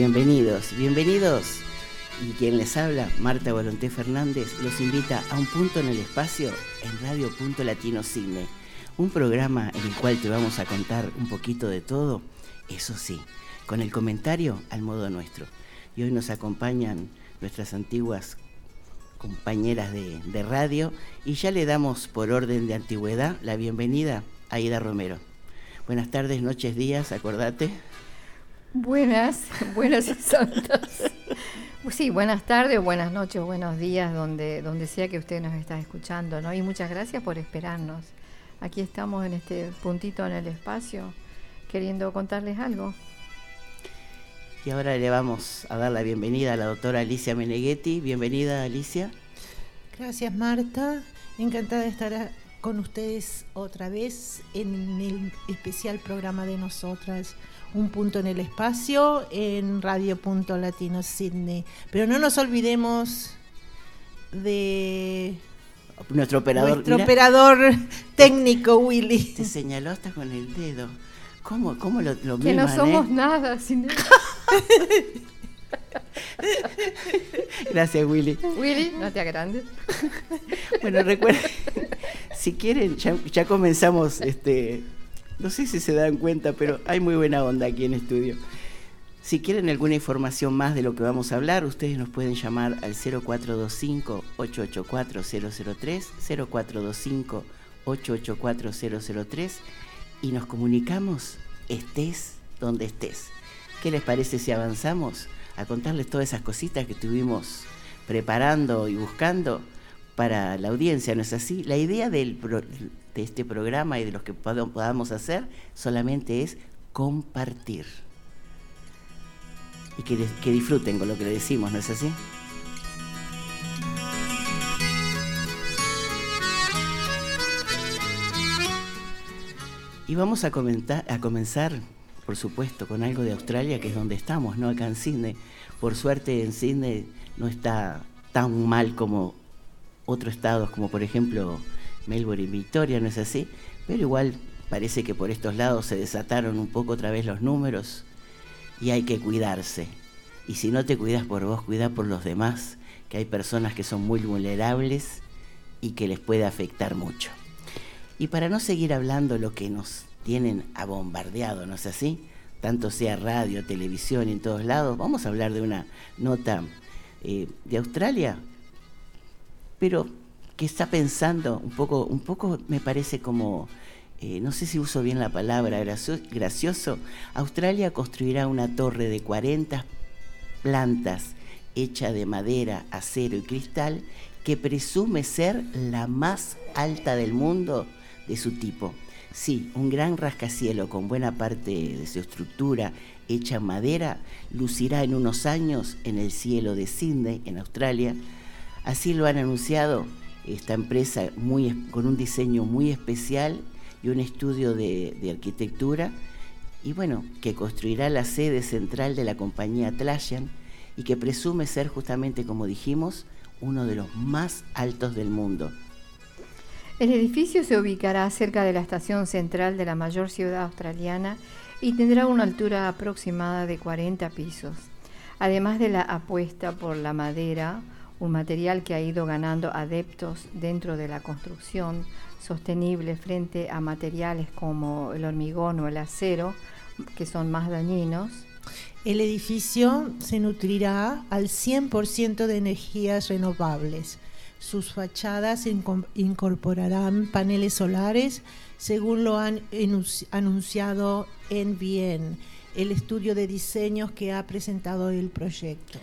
bienvenidos, bienvenidos. Y quien les habla, Marta Volonté Fernández, los invita a un punto en el espacio en Radio Punto Latino Cine. Un programa en el cual te vamos a contar un poquito de todo, eso sí, con el comentario al modo nuestro. Y hoy nos acompañan nuestras antiguas compañeras de, de radio y ya le damos por orden de antigüedad la bienvenida a Ida Romero. Buenas tardes, noches, días, acordate. Buenas, buenas y santas. Sí, buenas tardes, buenas noches, buenos días, donde, donde sea que usted nos está escuchando, ¿no? Y muchas gracias por esperarnos. Aquí estamos en este puntito en el espacio, queriendo contarles algo. Y ahora le vamos a dar la bienvenida a la doctora Alicia Meneghetti. Bienvenida, Alicia. Gracias, Marta. Encantada de estar con ustedes otra vez en el especial programa de nosotras un punto en el espacio en Radio Punto Latino Sydney. Pero no nos olvidemos de nuestro operador, nuestro operador técnico Willy. Te señaló hasta con el dedo. ¿Cómo, cómo lo, lo Que no miman, somos eh? nada sin él. Gracias, Willy. Willy, no te agrandes. Bueno, recuerden, si quieren, ya, ya comenzamos, este, no sé si se dan cuenta, pero hay muy buena onda aquí en estudio. Si quieren alguna información más de lo que vamos a hablar, ustedes nos pueden llamar al 0425-884-003, 0425-884-003 y nos comunicamos estés donde estés. ¿Qué les parece si avanzamos a contarles todas esas cositas que estuvimos preparando y buscando para la audiencia? ¿No es así? La idea del de este programa y de los que pod- podamos hacer solamente es compartir. Y que disfruten con lo que le decimos, ¿no es así? Y vamos a, comentar, a comenzar, por supuesto, con algo de Australia, que es donde estamos, ¿no? Acá en Sydney. Por suerte en Sydney no está tan mal como otros estados, como por ejemplo Melbourne y Victoria, ¿no es así? Pero igual parece que por estos lados se desataron un poco otra vez los números y hay que cuidarse. Y si no te cuidas por vos, cuida por los demás, que hay personas que son muy vulnerables y que les puede afectar mucho. Y para no seguir hablando lo que nos tienen abombardeado, ¿no es así? Tanto sea radio, televisión en todos lados, vamos a hablar de una nota eh, de Australia, pero que está pensando un poco, un poco me parece como, eh, no sé si uso bien la palabra, gracio- gracioso. Australia construirá una torre de 40 plantas hecha de madera, acero y cristal que presume ser la más alta del mundo de su tipo. Sí, un gran rascacielo con buena parte de su estructura hecha en madera lucirá en unos años en el cielo de Sydney, en Australia. Así lo han anunciado esta empresa con un diseño muy especial y un estudio de, de arquitectura. Y bueno, que construirá la sede central de la compañía Atlassian y que presume ser justamente, como dijimos, uno de los más altos del mundo. El edificio se ubicará cerca de la estación central de la mayor ciudad australiana y tendrá una altura aproximada de 40 pisos. Además de la apuesta por la madera, un material que ha ido ganando adeptos dentro de la construcción sostenible frente a materiales como el hormigón o el acero, que son más dañinos, El edificio se nutrirá al 100% de energías renovables. Sus fachadas incorporarán paneles solares, según lo han anunciado en Bien, el estudio de diseños que ha presentado el proyecto.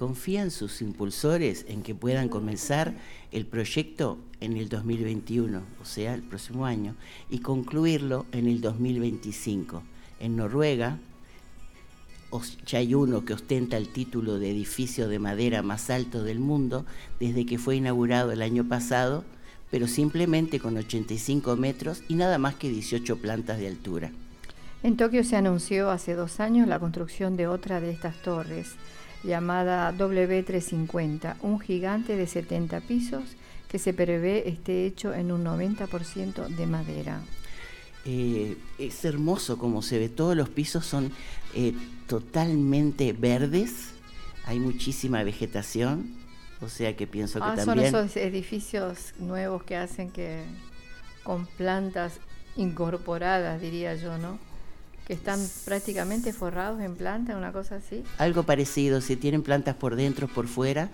Confían sus impulsores en que puedan comenzar el proyecto en el 2021, o sea, el próximo año, y concluirlo en el 2025. En Noruega, ya hay uno que ostenta el título de edificio de madera más alto del mundo desde que fue inaugurado el año pasado, pero simplemente con 85 metros y nada más que 18 plantas de altura. En Tokio se anunció hace dos años la construcción de otra de estas torres, llamada W350, un gigante de 70 pisos que se prevé esté hecho en un 90% de madera. Eh, es hermoso como se ve, todos los pisos son eh, totalmente verdes, hay muchísima vegetación, o sea que pienso que ah, también... Son esos edificios nuevos que hacen que con plantas incorporadas, diría yo, ¿no? Que están prácticamente forrados en plantas, una cosa así. Algo parecido, si tienen plantas por dentro, por fuera,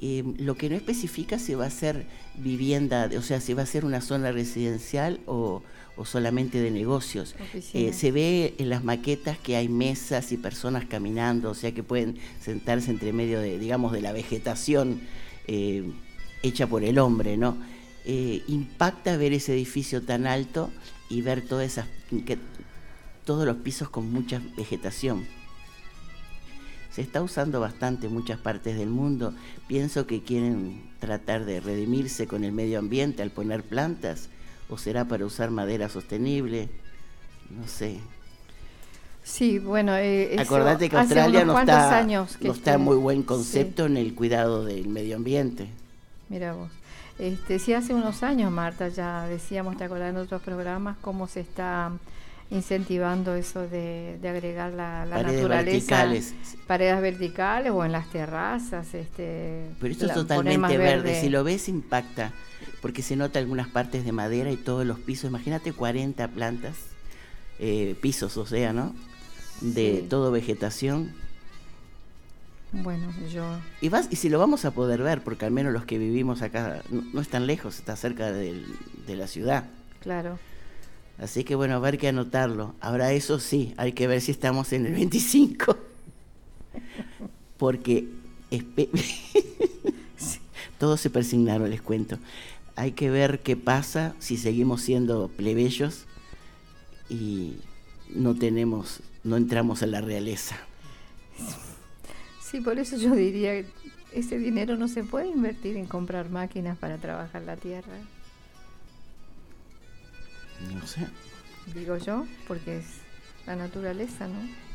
eh, lo que no especifica si va a ser vivienda, o sea, si va a ser una zona residencial o, solamente de negocios. Eh, se ve en las maquetas que hay mesas y personas caminando, o sea que pueden sentarse entre medio de, digamos, de la vegetación eh, hecha por el hombre, ¿no? impacta ver ese edificio tan alto y ver todas esas, que, todos los pisos con mucha vegetación se está usando bastante en muchas partes del mundo. Pienso que quieren tratar de redimirse con el medio ambiente al poner plantas, o será para usar madera sostenible, no sé. Sí, bueno, eh, acordate que Australia no está, años no está muy buen concepto en el cuidado del medio ambiente. Mira vos. Este, sí, hace unos años, Marta, ya decíamos, te acordás en otros programas, cómo se está incentivando eso de, agregar la, naturaleza, verticales. paredes verticales o en las terrazas. Este, Pero esto es totalmente verde. si lo ves impacta, porque se nota algunas partes de madera y todos los pisos, imagínate 40 plantas, eh, pisos, o sea, ¿no? De todo vegetación. Bueno, yo... Y, vas, y si lo vamos a poder ver, porque al menos los que vivimos acá no, no es tan lejos, está cerca de la ciudad. Claro. Así que bueno, a ver que anotarlo. Ahora eso sí, hay que ver si estamos en el 25. Porque todos se persignaron, les cuento. Hay que ver qué pasa si seguimos siendo plebeyos y no tenemos, no entramos en la realeza. Sí, por eso yo diría, ese dinero no se puede invertir en comprar máquinas para trabajar la tierra. No sé. Digo yo, porque es la naturaleza, ¿no?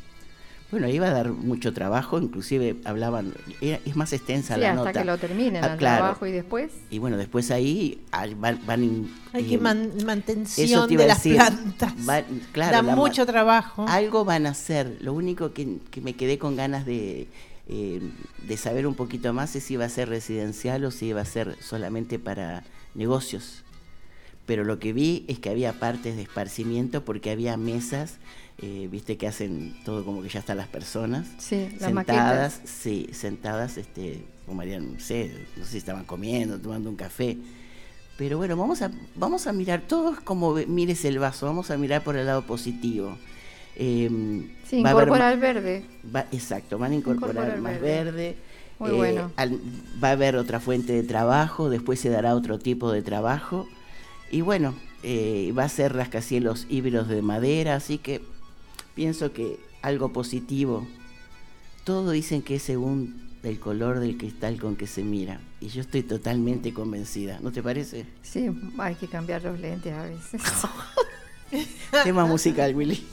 Bueno, iba a dar mucho trabajo, inclusive hablaban, es más extensa la hasta que lo terminen ah, el trabajo y después. Y bueno, después ahí van... Hay que mantención de las plantas. da mucho trabajo. Algo van a hacer. Lo único que, me quedé con ganas de, eh, de saber un poquito más es si iba a ser residencial o si iba a ser solamente para negocios pero lo que vi es que había partes de esparcimiento porque había mesas, eh, viste que hacen todo como que ya están las personas sí, sentadas, sí, sentadas, este, como harían, no sé, no sé si estaban comiendo, tomando un café. Pero bueno, vamos a, vamos a mirar, todos como mires el vaso, vamos a mirar por el lado positivo. Eh, sí, incorporar verde. exacto, van a incorporar, más verde. Muy bueno. Eh, va a haber otra fuente de trabajo, después se dará otro tipo de trabajo. Y bueno, eh, va a ser rascacielos híbridos de madera, así que pienso que algo positivo. Todo dicen que es según el color del cristal con que se mira. Y yo estoy totalmente convencida. ¿No te parece? Sí, hay que cambiar los lentes a veces. Tema musical, Willy.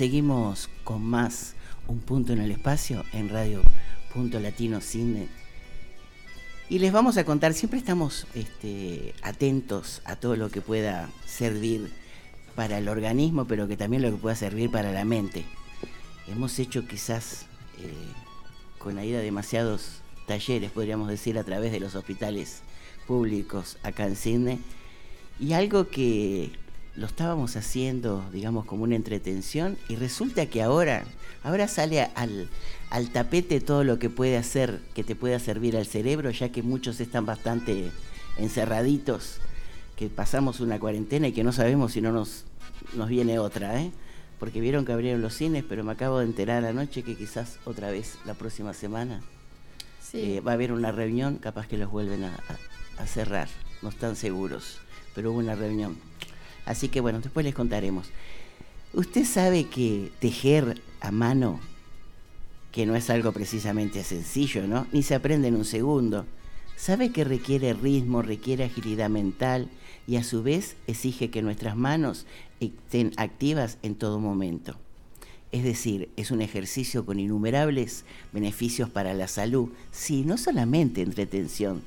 Seguimos con más Un Punto en el Espacio en Radio Punto Latino Cine. Y les vamos a contar, siempre estamos este, atentos a todo lo que pueda servir para el organismo, pero que también lo que pueda servir para la mente. Hemos hecho quizás eh, con la ida demasiados talleres, podríamos decir, a través de los hospitales públicos acá en Cine. Y algo que lo estábamos haciendo, digamos, como una entretención y resulta que ahora, ahora sale al, al tapete todo lo que puede hacer, que te pueda servir al cerebro, ya que muchos están bastante encerraditos, que pasamos una cuarentena y que no sabemos si no nos, nos viene otra, ¿eh? Porque vieron que abrieron los cines, pero me acabo de enterar anoche que quizás otra vez la próxima semana eh, va a haber una reunión, capaz que los vuelven a, a cerrar, no están seguros, pero hubo una reunión. Así que bueno, después les contaremos. Usted sabe que tejer a mano, que no es algo precisamente sencillo, ¿no? Ni se aprende en un segundo. Sabe que requiere ritmo, requiere agilidad mental y a su vez exige que nuestras manos estén activas en todo momento. Es decir, es un ejercicio con innumerables beneficios para la salud, sí, no solamente entretención.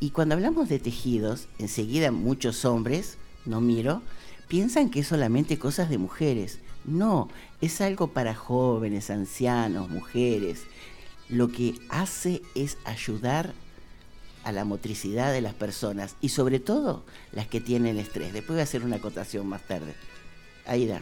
Y cuando hablamos de tejidos, enseguida muchos hombres no miro, piensan que es solamente cosas de mujeres. No, es algo para jóvenes, ancianos, mujeres. Lo que hace es ayudar a la motricidad de las personas y sobre todo las que tienen estrés. Después voy a hacer una acotación más tarde. Aida.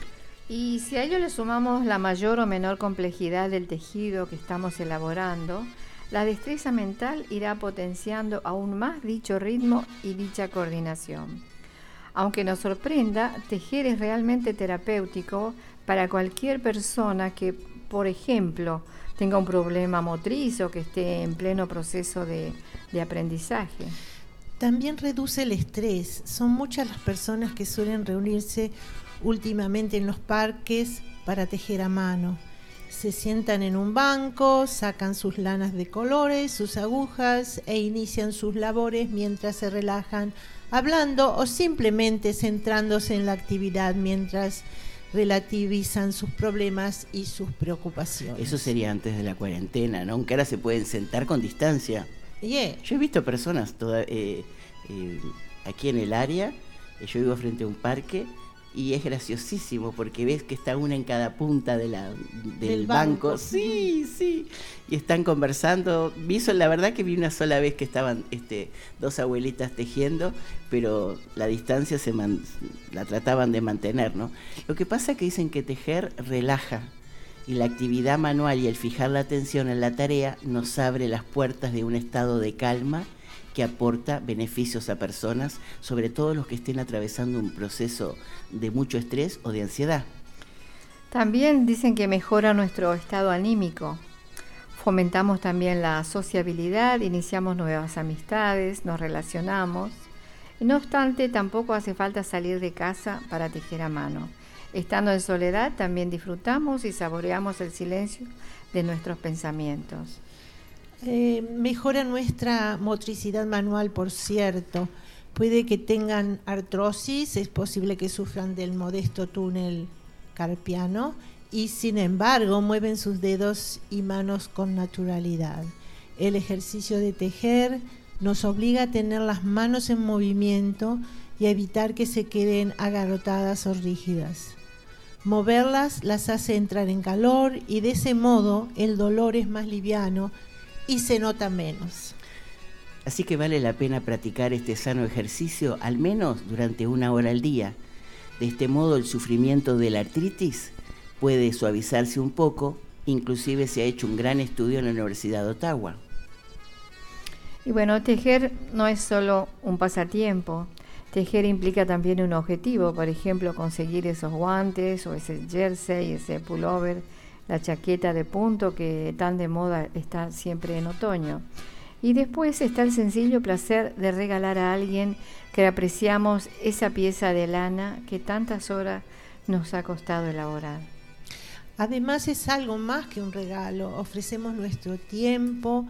Y si a ello le sumamos la mayor o menor complejidad del tejido que estamos elaborando, la destreza mental irá potenciando aún más dicho ritmo y dicha coordinación. Aunque nos sorprenda, tejer es realmente terapéutico para cualquier persona que, por ejemplo, tenga un problema motriz o que esté en pleno proceso de, aprendizaje. También reduce el estrés. Son muchas las personas que suelen reunirse últimamente en los parques para tejer a mano. Se sientan en un banco, sacan sus lanas de colores, sus agujas e inician sus labores mientras se relajan hablando o simplemente centrándose en la actividad mientras relativizan sus problemas y sus preocupaciones. Eso sería antes de la cuarentena, ¿no? Aunque ahora se pueden sentar con distancia. Yo he visto personas toda, eh, eh, aquí en el área, yo vivo frente a un parque y es graciosísimo porque ves que está una en cada punta de la, del, banco. Sí, sí. Y están conversando. Vi la verdad que vi una sola vez que estaban este, dos abuelitas tejiendo, pero la distancia se la trataban de mantener, ¿no? Lo que pasa es que dicen que tejer relaja y la actividad manual y el fijar la atención en la tarea nos abre las puertas de un estado de calma que aporta beneficios a personas, sobre todo los que estén atravesando un proceso de mucho estrés o de ansiedad. También dicen que mejora nuestro estado anímico. Fomentamos también la sociabilidad, iniciamos nuevas amistades, nos relacionamos. No obstante, tampoco hace falta salir de casa para tejer a mano. Estando en soledad, también disfrutamos y saboreamos el silencio de nuestros pensamientos. Eh, mejora nuestra motricidad manual, por cierto. Puede que tengan artrosis, es posible que sufran del modesto túnel carpiano y sin embargo mueven sus dedos y manos con naturalidad. El ejercicio de tejer nos obliga a tener las manos en movimiento y a evitar que se queden agarrotadas o rígidas. Moverlas las hace entrar en calor y de ese modo el dolor es más liviano y se nota menos. Así que vale la pena practicar este sano ejercicio al menos durante una hora al día. De este modo el sufrimiento de la artritis puede suavizarse un poco, inclusive se ha hecho un gran estudio en la Universidad de Ottawa. Y bueno, tejer no es solo un pasatiempo, tejer implica también un objetivo, por ejemplo, conseguir esos guantes o ese jersey, ese pullover, la chaqueta de punto que tan de moda está siempre en otoño. Y después está el sencillo placer de regalar a alguien que apreciamos esa pieza de lana que tantas horas nos ha costado elaborar. Además es algo más que un regalo, ofrecemos nuestro tiempo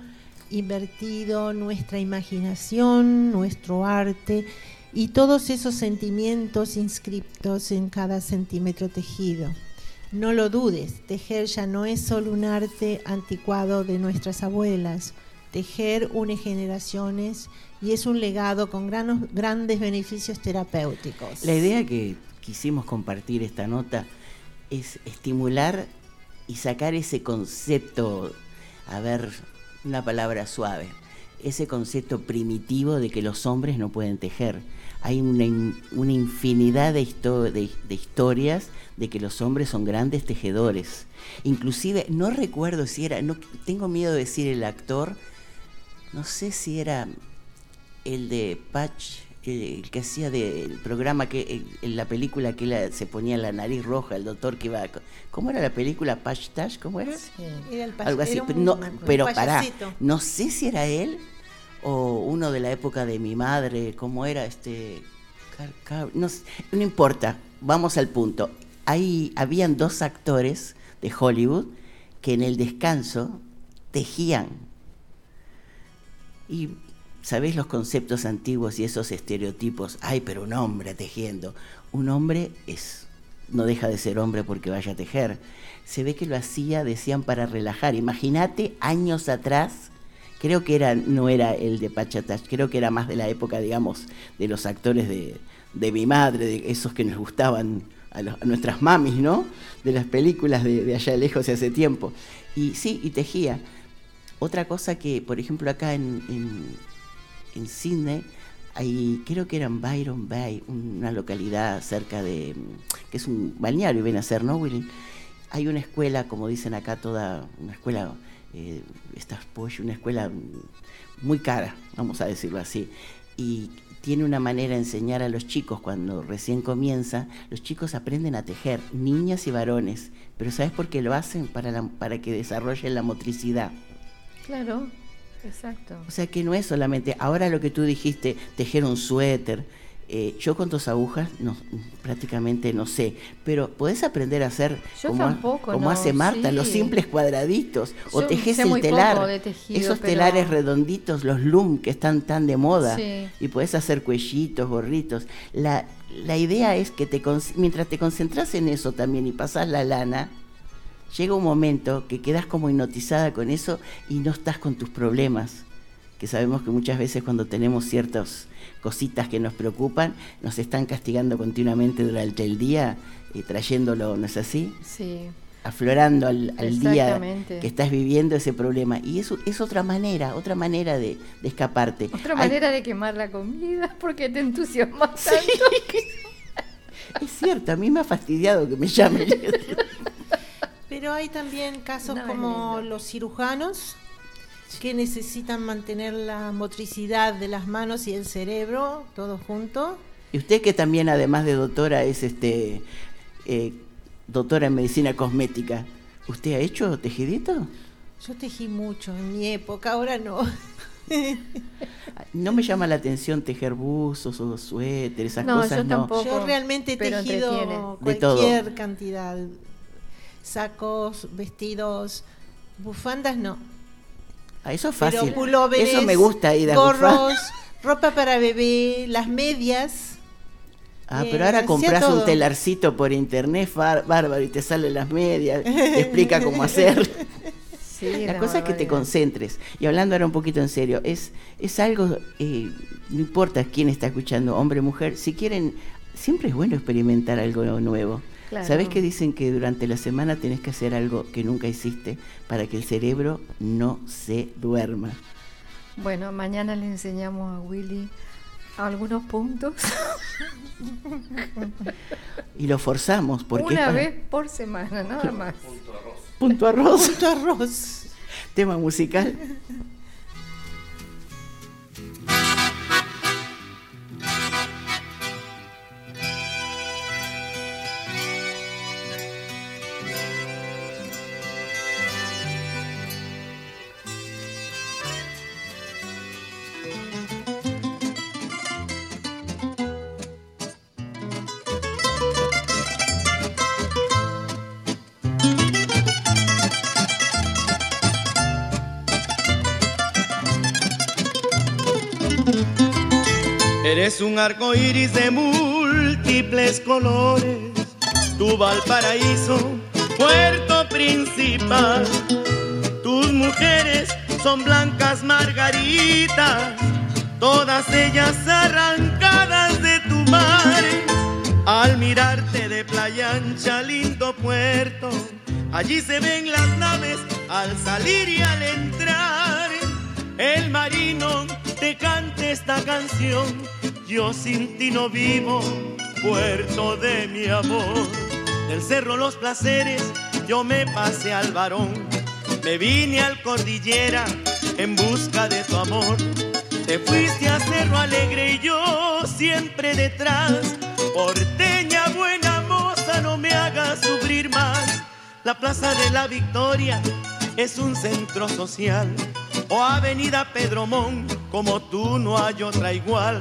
invertido, nuestra imaginación, nuestro arte y todos esos sentimientos inscriptos en cada centímetro tejido. No lo dudes, tejer ya no es solo un arte anticuado de nuestras abuelas. Tejer une generaciones y es un legado con grandes beneficios terapéuticos. La idea que quisimos compartir esta nota es estimular y sacar ese concepto, a ver, una palabra suave, ese concepto primitivo de que los hombres no pueden tejer. Hay una, infinidad de, de, historias de que los hombres son grandes tejedores. Inclusive, no recuerdo si era, no tengo miedo de decir el actor, no sé si era el de Patch, el, que hacía del programa, que en la película que se ponía la nariz roja, el doctor que iba... ¿Cómo era la película? Patch Tash, ¿cómo era? era el Algo así, pero, no, pero pará, no sé si era él o uno de la época de mi madre, ¿cómo era este? No, importa, vamos al punto. Ahí habían dos actores de Hollywood que en el descanso tejían. Y sabéis los conceptos antiguos y esos estereotipos. Ay, pero un hombre tejiendo. Un hombre es no deja de ser hombre porque vaya a tejer. Se ve que lo hacía, decían, para relajar. Imagínate años atrás, creo que era, no era el de Pachatash, creo que era más de la época, digamos, de los actores de, de mi madre, de esos que nos gustaban a, nuestras mamis, ¿no? De las películas de, allá lejos de hace tiempo. Y sí, y tejía. Otra cosa que, por ejemplo, acá en en Sydney, hay, creo que era en Byron Bay, una localidad cerca de, que es un balneario, viene a ser, ¿no, Willy? Hay una escuela, como dicen acá, toda, una escuela, eh, una escuela muy cara, vamos a decirlo así, y tiene una manera de enseñar a los chicos cuando recién comienza, los chicos aprenden a tejer, niñas y varones, pero ¿sabes por qué lo hacen? Para, para que desarrollen la motricidad. Claro. Exacto. O sea que no es solamente, ahora lo que tú dijiste, tejer un suéter. Eh, yo con tus agujas no, prácticamente no sé, pero podés aprender a hacer como, como hace Marta, los simples cuadraditos, o tejes el telar, esos telares redonditos, los loom que están tan de moda, y podés hacer cuellitos, gorritos. La, la idea es que te, mientras te concentras en eso también y pasas la lana, llega un momento que quedas como hipnotizada con eso y no estás con tus problemas, que sabemos que muchas veces cuando tenemos ciertas cositas que nos preocupan, nos están castigando continuamente durante el día, eh, trayéndolo, ¿no es así? Sí. Aflorando al, día que estás viviendo ese problema. Y eso es otra manera, otra manera de, escaparte. Otra manera de quemar la comida, porque te entusiasmas tanto. es cierto, a mí me ha fastidiado que me llamen. Pero hay también casos como los cirujanos que necesitan mantener la motricidad de las manos y el cerebro todo junto. Y usted que también además de doctora es este eh, doctora en medicina cosmética, ¿usted ha hecho tejidito? Yo tejí mucho en mi época, ahora no. no me llama la atención tejer buzos o suéteres, esas cosas yo no. Tampoco, yo realmente he tejido cualquier cantidad sacos, vestidos, bufandas no. Ah, eso es fácil. eso me gusta ir a gorros, ropa para bebé, las medias. Ah, Eh, pero ahora hacía compras un telarcito por internet, bárbaro, y te salen las medias, te explica cómo hacer. Sí, La cosa es que te concentres. Y hablando ahora un poquito en serio, es, es algo, eh, no importa quién está escuchando, hombre o mujer, si quieren, siempre es bueno experimentar algo nuevo. Claro. ¿Sabés que dicen que durante la semana tenés que hacer algo que nunca hiciste para que el cerebro no se duerma? Bueno, mañana le enseñamos a Willy algunos puntos. Y lo forzamos porque Una vez por semana, nada más. punto arroz, Punto arroz. tema musical. Eres un arco iris de múltiples colores, tu Valparaíso, puerto principal. Tus mujeres son blancas margaritas, todas ellas arrancadas de tu mar. Al mirarte de playa ancha, lindo puerto, allí se ven las naves al salir y al entrar. El marino te canta esta canción, yo sin ti no vivo, puerto de mi amor. Del cerro Los Placeres yo me pasé al varón, me vine al cordillera en busca de tu amor. Te fuiste a Cerro Alegre y yo siempre detrás. Porteña buena moza, no me hagas sufrir más. La Plaza de la Victoria es un centro social. O Avenida Pedromón, como tú no hay otra igual.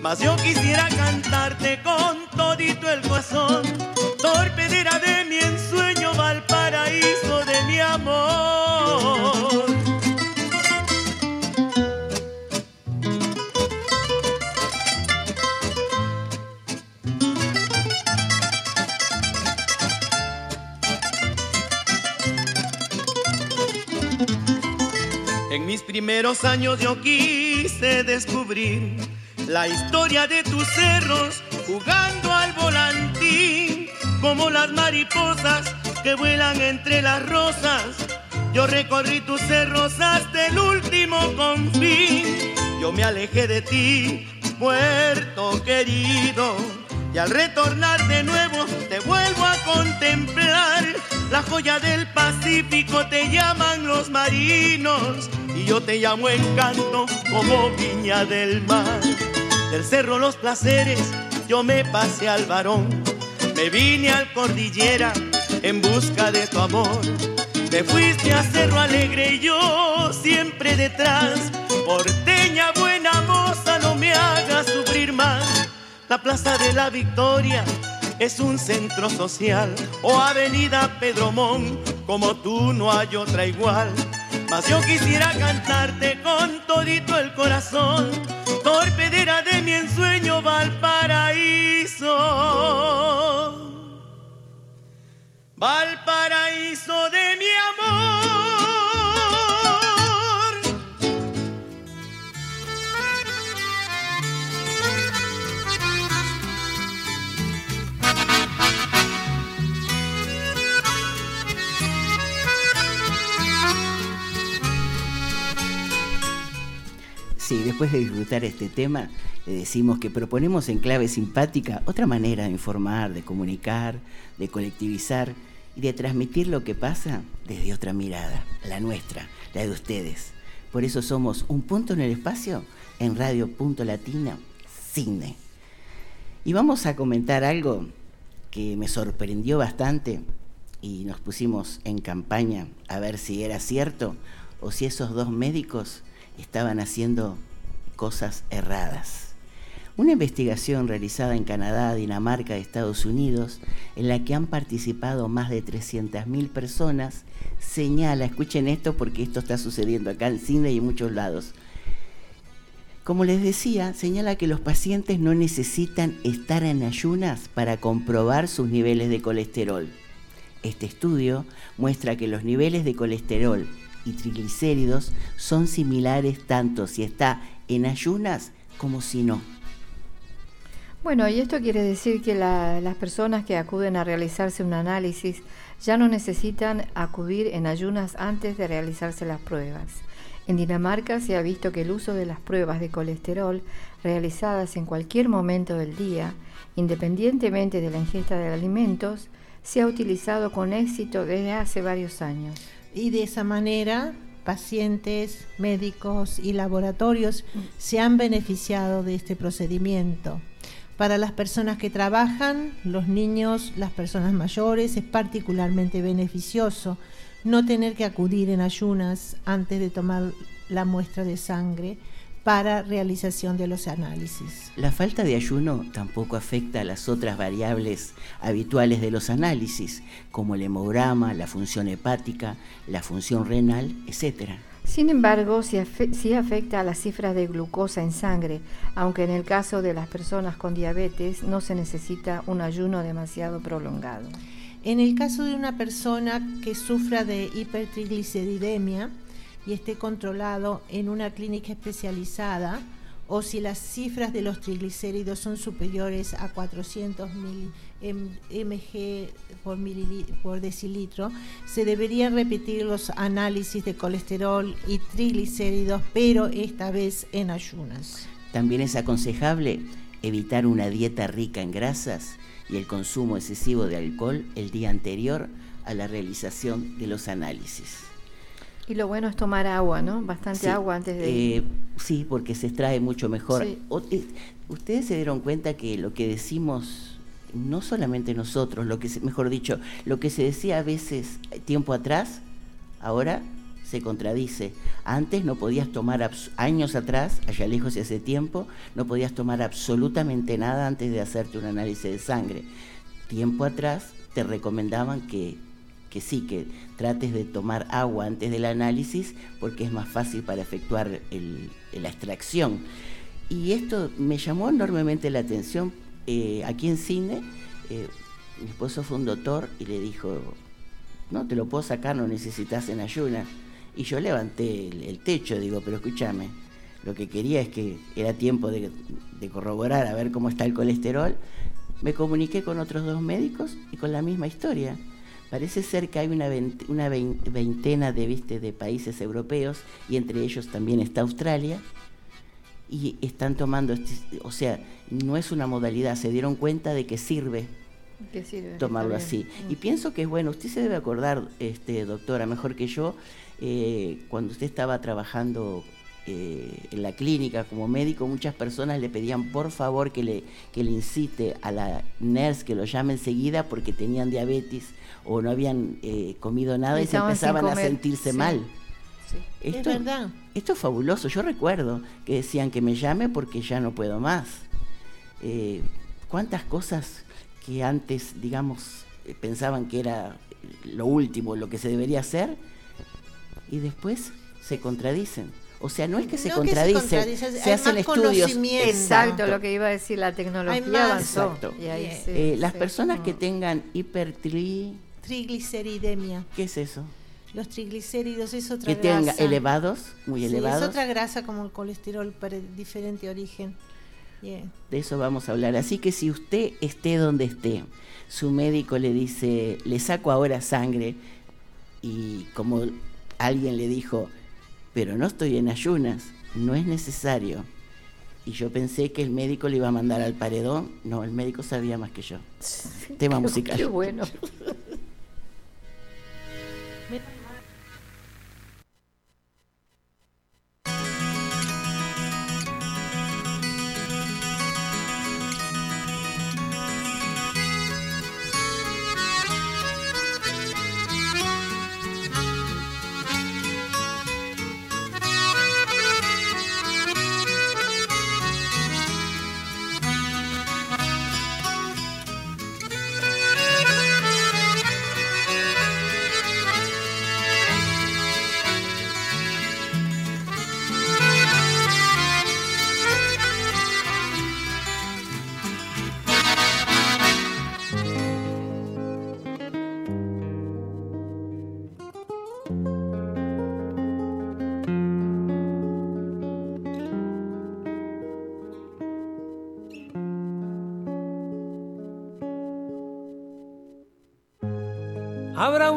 Mas yo quisiera cantarte con todito el corazón. Torpedera de mi ensueño, Valparaíso de mi amor. En mis primeros años yo quise descubrir la historia de tus cerros jugando al volantín, como las mariposas que vuelan entre las rosas. Yo recorrí tus cerros hasta el último confín. Yo me alejé de ti, puerto querido. Y al retornar de nuevo te vuelvo a contemplar. La joya del Pacífico te llaman los marinos. Y yo te llamo encanto como viña del mar. Del cerro Los Placeres yo me pasé al varón. Me vine al cordillera en busca de tu amor. Te fuiste a Cerro Alegre y yo siempre detrás. Porteña buena moza, no me hagas sufrir más. La Plaza de la Victoria es un centro social. O Avenida Pedromón, como tú no hay otra igual. Mas yo quisiera cantarte con todito el corazón. Torpedera de mi ensueño, Valparaíso. Valparaíso de mi amor. Sí, después de disfrutar este tema, le decimos que proponemos en clave simpática otra manera de informar, de comunicar, de colectivizar y de transmitir lo que pasa desde otra mirada, la nuestra, la de ustedes. Por eso somos un punto en el espacio en Radio Punto Latina Cine. Y vamos a comentar algo que me sorprendió bastante y nos pusimos en campaña a ver si era cierto o si esos dos médicos estaban haciendo cosas erradas. Una investigación realizada en Canadá, Dinamarca y Estados Unidos, en la que han participado más de 300.000 personas, señala, escuchen esto porque esto está sucediendo acá en cine y en muchos lados, Como les decía, señala que los pacientes no necesitan estar en ayunas para comprobar sus niveles de colesterol. Este estudio muestra que los niveles de colesterol y triglicéridos son similares tanto si está en ayunas como si no. Bueno, y esto quiere decir que las personas que acuden a realizarse un análisis ya no necesitan acudir en ayunas antes de realizarse las pruebas. En Dinamarca se ha visto que el uso de las pruebas de colesterol realizadas en cualquier momento del día, independientemente de la ingesta de alimentos, se ha utilizado con éxito desde hace varios años. Y de esa manera, pacientes, médicos y laboratorios se han beneficiado de este procedimiento. Para las personas que trabajan, los niños, las personas mayores, es particularmente beneficioso no tener que acudir en ayunas antes de tomar la muestra de sangre para realización de los análisis. La falta de ayuno tampoco afecta a las otras variables habituales de los análisis, como el hemograma, la función hepática, la función renal, etc. Sin embargo, sí, afecta a las cifras de glucosa en sangre, aunque en el caso de las personas con diabetes no se necesita un ayuno demasiado prolongado. En el caso de una persona que sufra de hipertrigliceridemia y esté controlado en una clínica especializada, o si las cifras de los triglicéridos son superiores a 400 mg por, por decilitro, se deberían repetir los análisis de colesterol y triglicéridos, pero esta vez en ayunas. También es aconsejable evitar una dieta rica en grasas y el consumo excesivo de alcohol el día anterior a la realización de los análisis. Y lo bueno es tomar agua, ¿no? Bastante agua antes de... Eh, sí, porque se extrae mucho mejor. Eh, ustedes se dieron cuenta que lo que decimos, no solamente nosotros, lo que mejor dicho, lo que se decía a veces tiempo atrás, ahora se contradice. Antes no podías tomar, años atrás, allá lejos y hace tiempo, no podías tomar absolutamente nada antes de hacerte un análisis de sangre. Tiempo atrás te recomendaban que, que sí, que trates de tomar agua antes del análisis porque es más fácil para efectuar la extracción. Y esto me llamó enormemente la atención. Eh, aquí en Cine, eh, mi esposo fue un doctor y le dijo, no, te lo puedo sacar, no necesitas en ayunas y yo levanté el, techo, digo, pero escúchame, lo que quería es que era tiempo de, corroborar a ver cómo está el colesterol. Me comuniqué con otros dos médicos y con la misma historia. Parece ser que hay una, una veintena de, ¿viste? de países europeos y entre ellos también está Australia y están tomando, este, o sea, no es una modalidad, se dieron cuenta de que sirve, tomarlo así. Y pienso que es bueno, usted se debe acordar, este, doctora, mejor que yo, eh, cuando usted estaba trabajando eh, en la clínica como médico, muchas personas le pedían por favor que le, que le incite a la nurse que lo llame enseguida porque tenían diabetes o no habían eh, comido nada y, se empezaban a sentirse mal. Esto, es verdad. Esto es fabuloso. Yo recuerdo que decían que me llame porque ya no puedo más. ¿Cuántas cosas que antes, digamos, pensaban que era lo último, lo que se debería hacer? y después se contradicen. O sea, no es que se contradicen, se, hacen estudios. Exacto, lo que iba a decir, la tecnología avanzó. Eh, las personas que tengan hipertrigliceridemia. ¿Qué es eso? Los triglicéridos es otra grasa. Que tengan elevados, muy elevados. Es otra grasa como el colesterol, pero de diferente origen. De eso vamos a hablar. Así que si usted esté donde esté, su médico le dice, le saco ahora sangre, y como alguien le dijo, pero no estoy en ayunas, no es necesario. Y yo pensé que el médico le iba a mandar al paredón. No, el médico sabía más que yo. Tema musical. Qué bueno.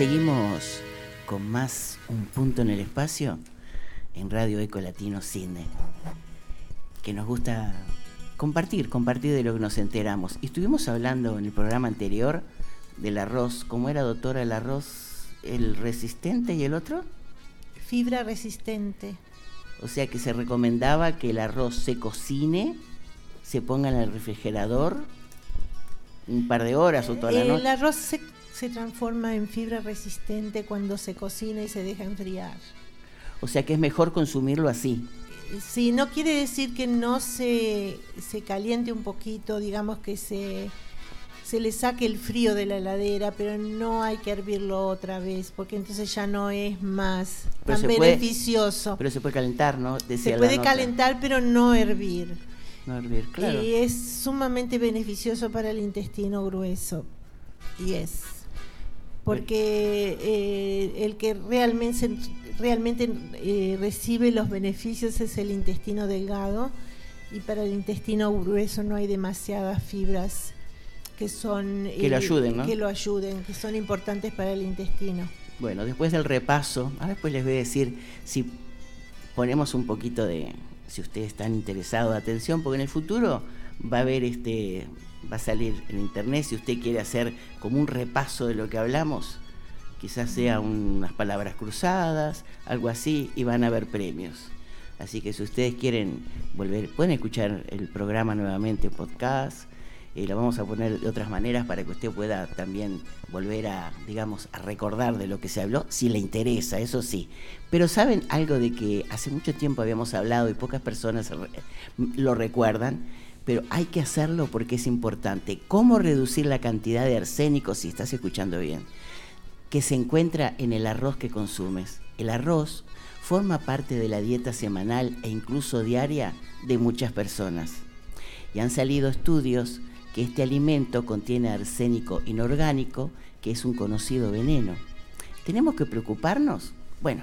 Seguimos con más Un Punto en el Espacio en Radio Eco Latino Cine, que nos gusta compartir, compartir de lo que nos enteramos. Y estuvimos hablando en el programa anterior del arroz, ¿cómo era doctora el arroz? ¿El resistente y el otro? Fibra resistente. O sea que se recomendaba que el arroz se cocine, se ponga en el refrigerador un par de horas o toda la El noche. arroz se, se transforma en fibra resistente cuando se cocina y se deja enfriar. O sea que es mejor consumirlo así. Sí, no quiere decir que no se, se caliente un poquito, digamos que se, se le saque el frío de la heladera, pero no hay que hervirlo otra vez, porque entonces ya no es más Pero tan se puede- beneficioso. Pero se puede calentar, ¿no? Decía se puede nota. calentar, pero no hervir. No hervir, claro. Y es sumamente beneficioso para el intestino grueso. Y es. Porque eh, el que realmente, realmente eh, recibe los beneficios es el intestino delgado y para el intestino grueso no hay demasiadas fibras que son que lo ayuden, ¿no? que lo ayuden, que son importantes para el intestino. Bueno, después del repaso, ahora después les voy a decir si ponemos un poquito de, si ustedes están interesados, de atención, porque en el futuro va a haber este, va a salir en internet si usted quiere hacer como un repaso de lo que hablamos, quizás sea unas palabras cruzadas, algo así, y van a haber premios. Así que si ustedes quieren volver, pueden escuchar el programa nuevamente en podcast, eh, lo vamos a poner de otras maneras para que usted pueda también volver a, digamos, a recordar de lo que se habló, si le interesa, eso sí. Pero saben algo de que hace mucho tiempo habíamos hablado y pocas personas lo recuerdan, pero hay que hacerlo porque es importante. ¿Cómo reducir la cantidad de arsénico, si estás escuchando bien, que se encuentra en el arroz que consumes? El arroz forma parte de la dieta semanal e incluso diaria de muchas personas. Y han salido estudios que este alimento contiene arsénico inorgánico, que es un conocido veneno. ¿Tenemos que preocuparnos? Bueno,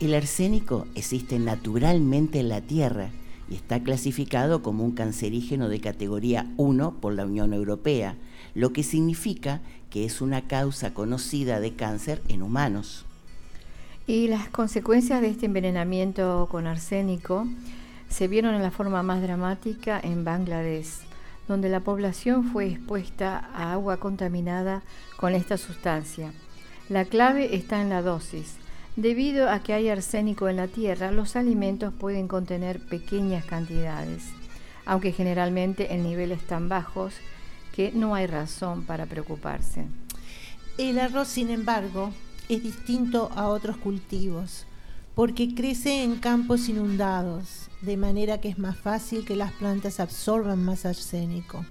el arsénico existe naturalmente en la Tierra y está clasificado como un cancerígeno de categoría 1 por la Unión Europea, lo que significa que es una causa conocida de cáncer en humanos. Y las consecuencias de este envenenamiento con arsénico se vieron en la forma más dramática en Bangladesh donde la población fue expuesta a agua contaminada con esta sustancia. La clave está en la dosis. Debido a que hay arsénico en la tierra, los alimentos pueden contener pequeñas cantidades, aunque generalmente en niveles tan bajos que no hay razón para preocuparse. El arroz, sin embargo, es distinto a otros cultivos porque crece en campos inundados, de manera que es más fácil que las plantas absorban más arsénico.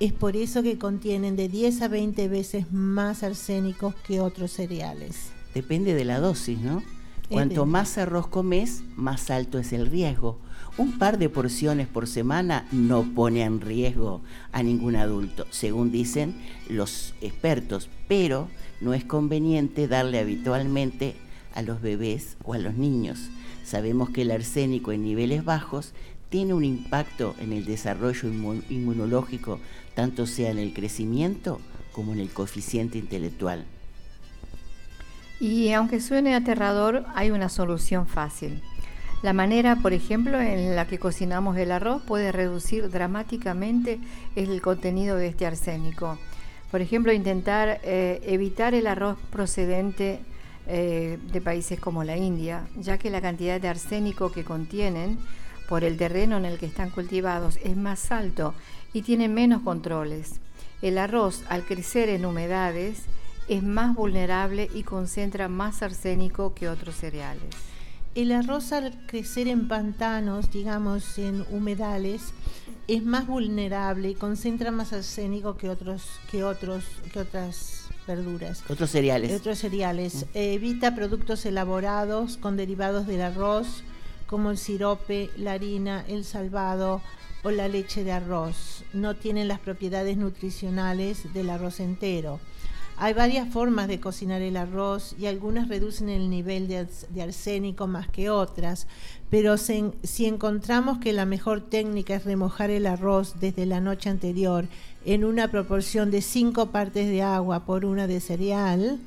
Es por eso que contienen de 10 a 20 veces más arsénico que otros cereales. Depende de la dosis, ¿no? Cuanto más arroz comes, más alto es el riesgo. Un par de porciones por semana no pone en riesgo a ningún adulto, según dicen los expertos, pero no es conveniente darle habitualmente a los bebés o a los niños. Sabemos que el arsénico en niveles bajos tiene un impacto en el desarrollo inmunológico, tanto sea en el crecimiento como en el coeficiente intelectual. Y aunque suene aterrador, hay una solución fácil. La manera, por ejemplo, en la que cocinamos el arroz puede reducir dramáticamente el contenido de este arsénico. Por ejemplo, intentar eh, evitar el arroz procedente eh, de países como la India, ya que la cantidad de arsénico que contienen por el terreno en el que están cultivados es más alto y tienen menos controles. El arroz, al crecer en humedades, es más vulnerable y concentra más arsénico que otros cereales. El arroz al crecer en pantanos, digamos en humedales, es más vulnerable y concentra más arsénico que otros que otros que otras verduras. Otros cereales. Otros cereales. Mm. evita productos elaborados con derivados del arroz, como el sirope, la harina, el salvado o la leche de arroz. No tienen las propiedades nutricionales del arroz entero. Hay varias formas de cocinar el arroz y algunas reducen el nivel de, arsénico más que otras, pero si encontramos que la mejor técnica es remojar el arroz desde la noche anterior en una proporción de cinco partes de agua por una de cereal,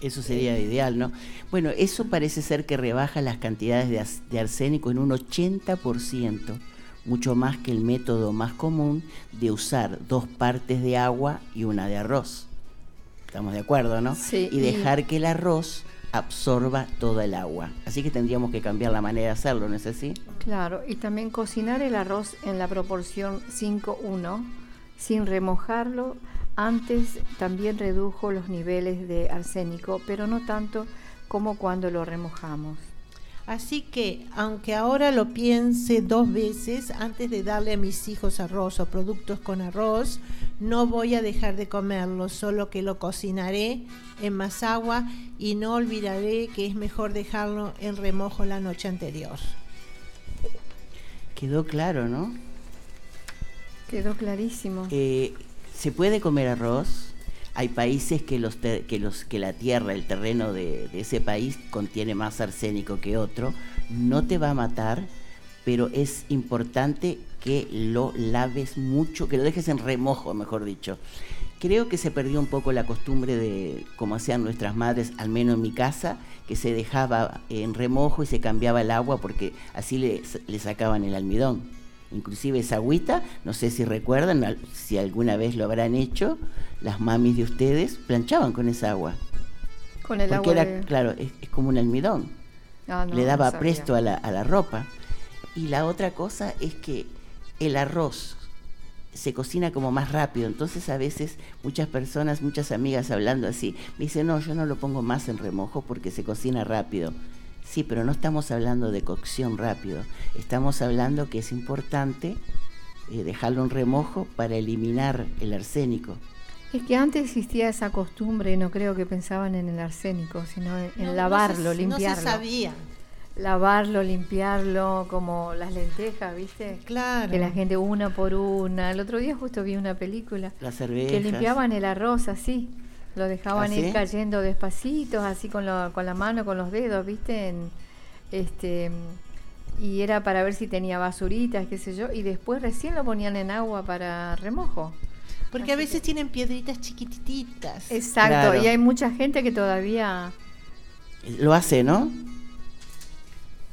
eso sería ideal, ¿no? Bueno, eso parece ser que rebaja las cantidades de, de arsénico en un 80% mucho más que el método más común de usar dos partes de agua y una de arroz. Estamos de acuerdo, ¿no? Sí. Y dejar que el arroz absorba toda el agua. Así que tendríamos que cambiar la manera de hacerlo, ¿no es así? Claro, y también cocinar el arroz en la proporción 5-1 sin remojarlo. Antes también redujo los niveles de arsénico, pero no tanto como cuando lo remojamos. Así que, aunque ahora lo piense dos veces antes de darle a mis hijos arroz o productos con arroz, no voy a dejar de comerlo, solo que lo cocinaré en más agua y no olvidaré que es mejor dejarlo en remojo la noche anterior. Quedó claro, ¿no? Quedó clarísimo. Eh, ¿Se puede comer arroz? Hay países que, los que, los, que la tierra, el terreno de, ese país contiene más arsénico que otro, no te va a matar, pero es importante que lo laves mucho, que lo dejes en remojo, mejor dicho. Creo que se perdió un poco la costumbre de, como hacían nuestras madres, al menos en mi casa, que se dejaba en remojo y se cambiaba el agua porque así le, le sacaban el almidón. Inclusive esa agüita, no sé si recuerdan, si alguna vez lo habrán hecho, las mamis de ustedes planchaban con esa agua. Con el porque agua. era, claro, es, es como un almidón. Ah, no, le daba no presto a la, a la ropa. Y la otra cosa es que el arroz se cocina como más rápido, entonces a veces muchas personas, muchas amigas hablando así, me dicen, no, yo no lo pongo más en remojo porque se cocina rápido. Sí, pero no estamos hablando de cocción rápido, estamos hablando que es importante eh, dejarlo en remojo para eliminar el arsénico. Es que antes existía esa costumbre, no creo que pensaban en el arsénico, sino en, en No, no lavarlo, se- limpiarlo. No se sabía. Lavarlo, limpiarlo, como las lentejas, ¿viste? Claro. Que la gente una por una. El otro día justo vi una película Las cervezas. que limpiaban el arroz así. Lo dejaban ¿Ah, ir sí? cayendo despacitos, así con, lo- con la mano, con los dedos, ¿viste? En, este, y era para ver si tenía basuritas, qué sé yo. Y después recién lo ponían en agua para remojo. Porque a veces tienen piedritas chiquititas. Exacto, Claro. y hay mucha gente que todavía... Lo hace, ¿no?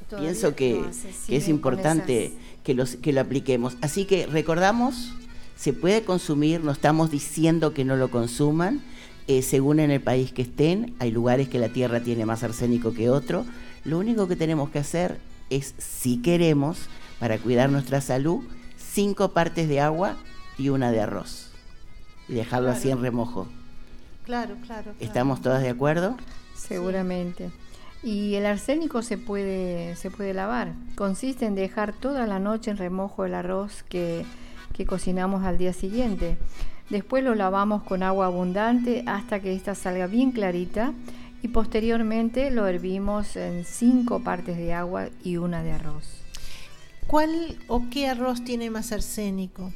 todavía Pienso que, es importante esas- que, los, que lo apliquemos. Así que recordamos, se puede consumir, no estamos diciendo que no lo consuman, eh, según en el país que estén, hay lugares que la tierra tiene más arsénico que otro. Lo único que tenemos que hacer es, si queremos, para cuidar nuestra salud, cinco partes de agua y una de arroz. Y dejarlo así en remojo. Claro, claro. claro. ¿Estamos todas de acuerdo? Seguramente. Y el arsénico se puede, se puede lavar. Consiste en dejar toda la noche en remojo el arroz que, que cocinamos al día siguiente. Después lo lavamos con agua abundante hasta que ésta salga bien clarita y posteriormente lo hervimos en cinco partes de agua y una de arroz. ¿Cuál o qué arroz tiene más arsénico?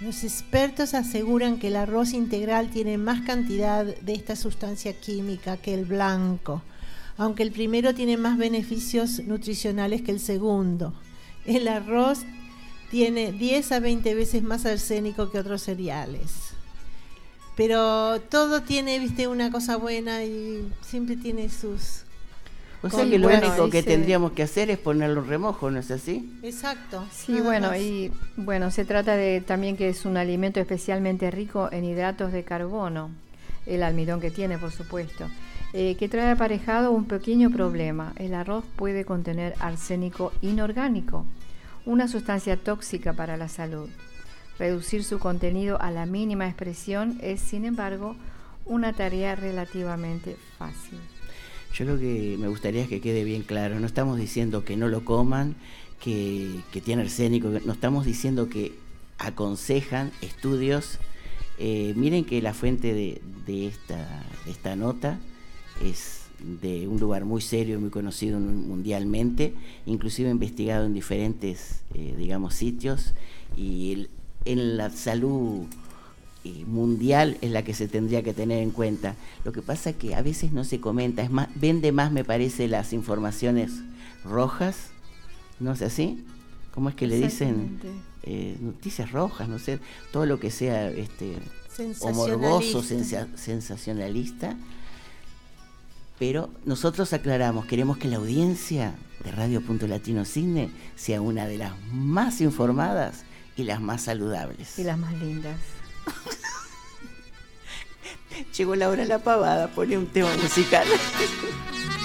Los expertos aseguran que el arroz integral tiene más cantidad de esta sustancia química que el blanco, aunque el primero tiene más beneficios nutricionales que el segundo. El arroz tiene 10 a 20 veces más arsénico que otros cereales. Pero todo tiene, viste, una cosa buena y siempre tiene sus... O sea que lo bueno, único que tendríamos que hacer es ponerlo en remojo, ¿no es así? Exacto. Sí, bueno, más. y bueno, se trata de también que es un alimento especialmente rico en hidratos de carbono, el almidón que tiene, por supuesto, eh, que trae aparejado un pequeño problema. El arroz puede contener arsénico inorgánico, una sustancia tóxica para la salud. Reducir su contenido a la mínima expresión es, sin embargo, una tarea relativamente fácil. Yo lo que me gustaría es que quede bien claro, no estamos diciendo que no lo coman, que, tiene arsénico, no estamos diciendo que aconsejan estudios. Eh, miren que la fuente de esta nota es de un lugar muy serio, muy conocido mundialmente, inclusive investigado en diferentes, eh, digamos, sitios, y el- en la salud eh, mundial es la que se tendría que tener en cuenta. Lo que pasa que a veces no se comenta, es más, vende más, me parece, las informaciones rojas, ¿no es así? ¿Cómo es que le dicen eh, noticias rojas, no sé, todo lo que sea este o morboso, sensa- sensacionalista? Pero nosotros aclaramos, queremos que la audiencia de Radio Punto Latino Cine sea una de las más informadas y las más saludables. Y las más lindas. Llegó la hora de la pavada, pone un tema musical.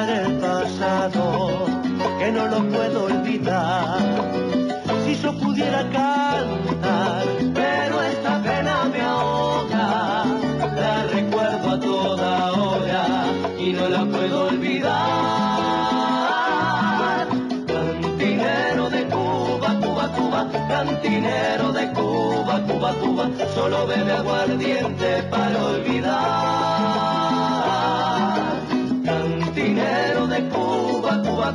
el pasado, que no lo puedo olvidar. Si yo pudiera cantar, pero esta pena me ahoga, la recuerdo a toda hora y no la puedo olvidar. Cantinero de Cuba, Cuba, Cuba, cantinero de Cuba, Cuba, Cuba, solo bebe aguardiente para olvidar.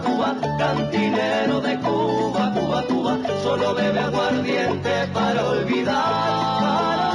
Cuba, cantinero de Cuba, Cuba, Cuba, solo bebe aguardiente para olvidar.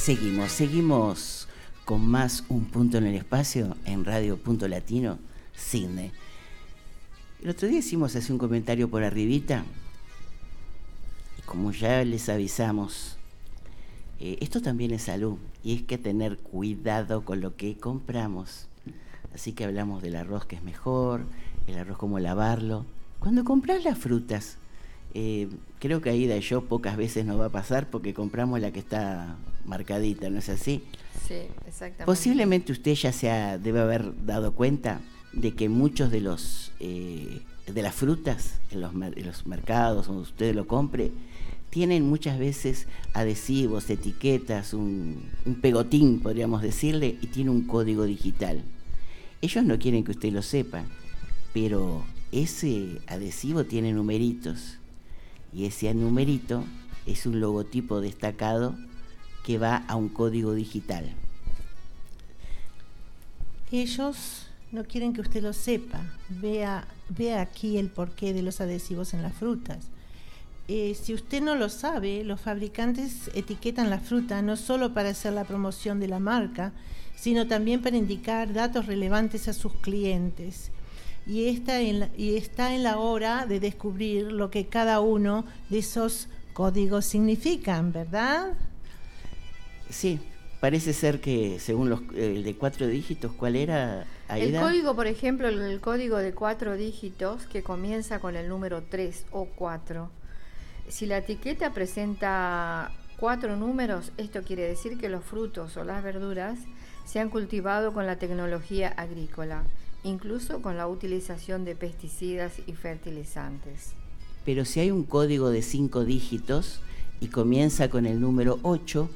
Seguimos, seguimos con más Un Punto en el Espacio en Radio Punto Latino, Cine. El otro día hicimos así un comentario por arribita, y como ya les avisamos, eh, esto también es salud, y es que tener cuidado con lo que compramos. Así que hablamos del arroz que es mejor, el arroz cómo lavarlo. Cuando compras las frutas, eh, creo que Aida y yo pocas veces nos va a pasar porque compramos la que está marcadita, ¿no es así? Sí, exactamente. Posiblemente usted ya se ha- debe haber dado cuenta de que muchos de los eh, de las frutas en los, en los mercados donde usted lo compre tienen muchas veces adhesivos, etiquetas, un, un pegotín, podríamos decirle, y tiene un código digital. Ellos no quieren que usted lo sepa, pero ese adhesivo tiene numeritos y ese numerito es un logotipo destacado va a un código digital. Ellos no quieren que usted lo sepa. Vea, vea aquí el porqué de los adhesivos en las frutas. Eh, si usted no lo sabe, los fabricantes etiquetan la fruta no solo para hacer la promoción de la marca, sino también para indicar datos relevantes a sus clientes. Y está en la hora de descubrir lo que cada uno de esos códigos significan, ¿verdad? Sí, parece ser que según los, el de cuatro dígitos, ¿cuál era? El código, por ejemplo, el, el código de cuatro dígitos que comienza con el número 3 o 4. Si la etiqueta presenta cuatro números, esto quiere decir que los frutos o las verduras se han cultivado con la tecnología agrícola, incluso con la utilización de pesticidas y fertilizantes. Pero si hay un código de cinco dígitos y comienza con el número 8,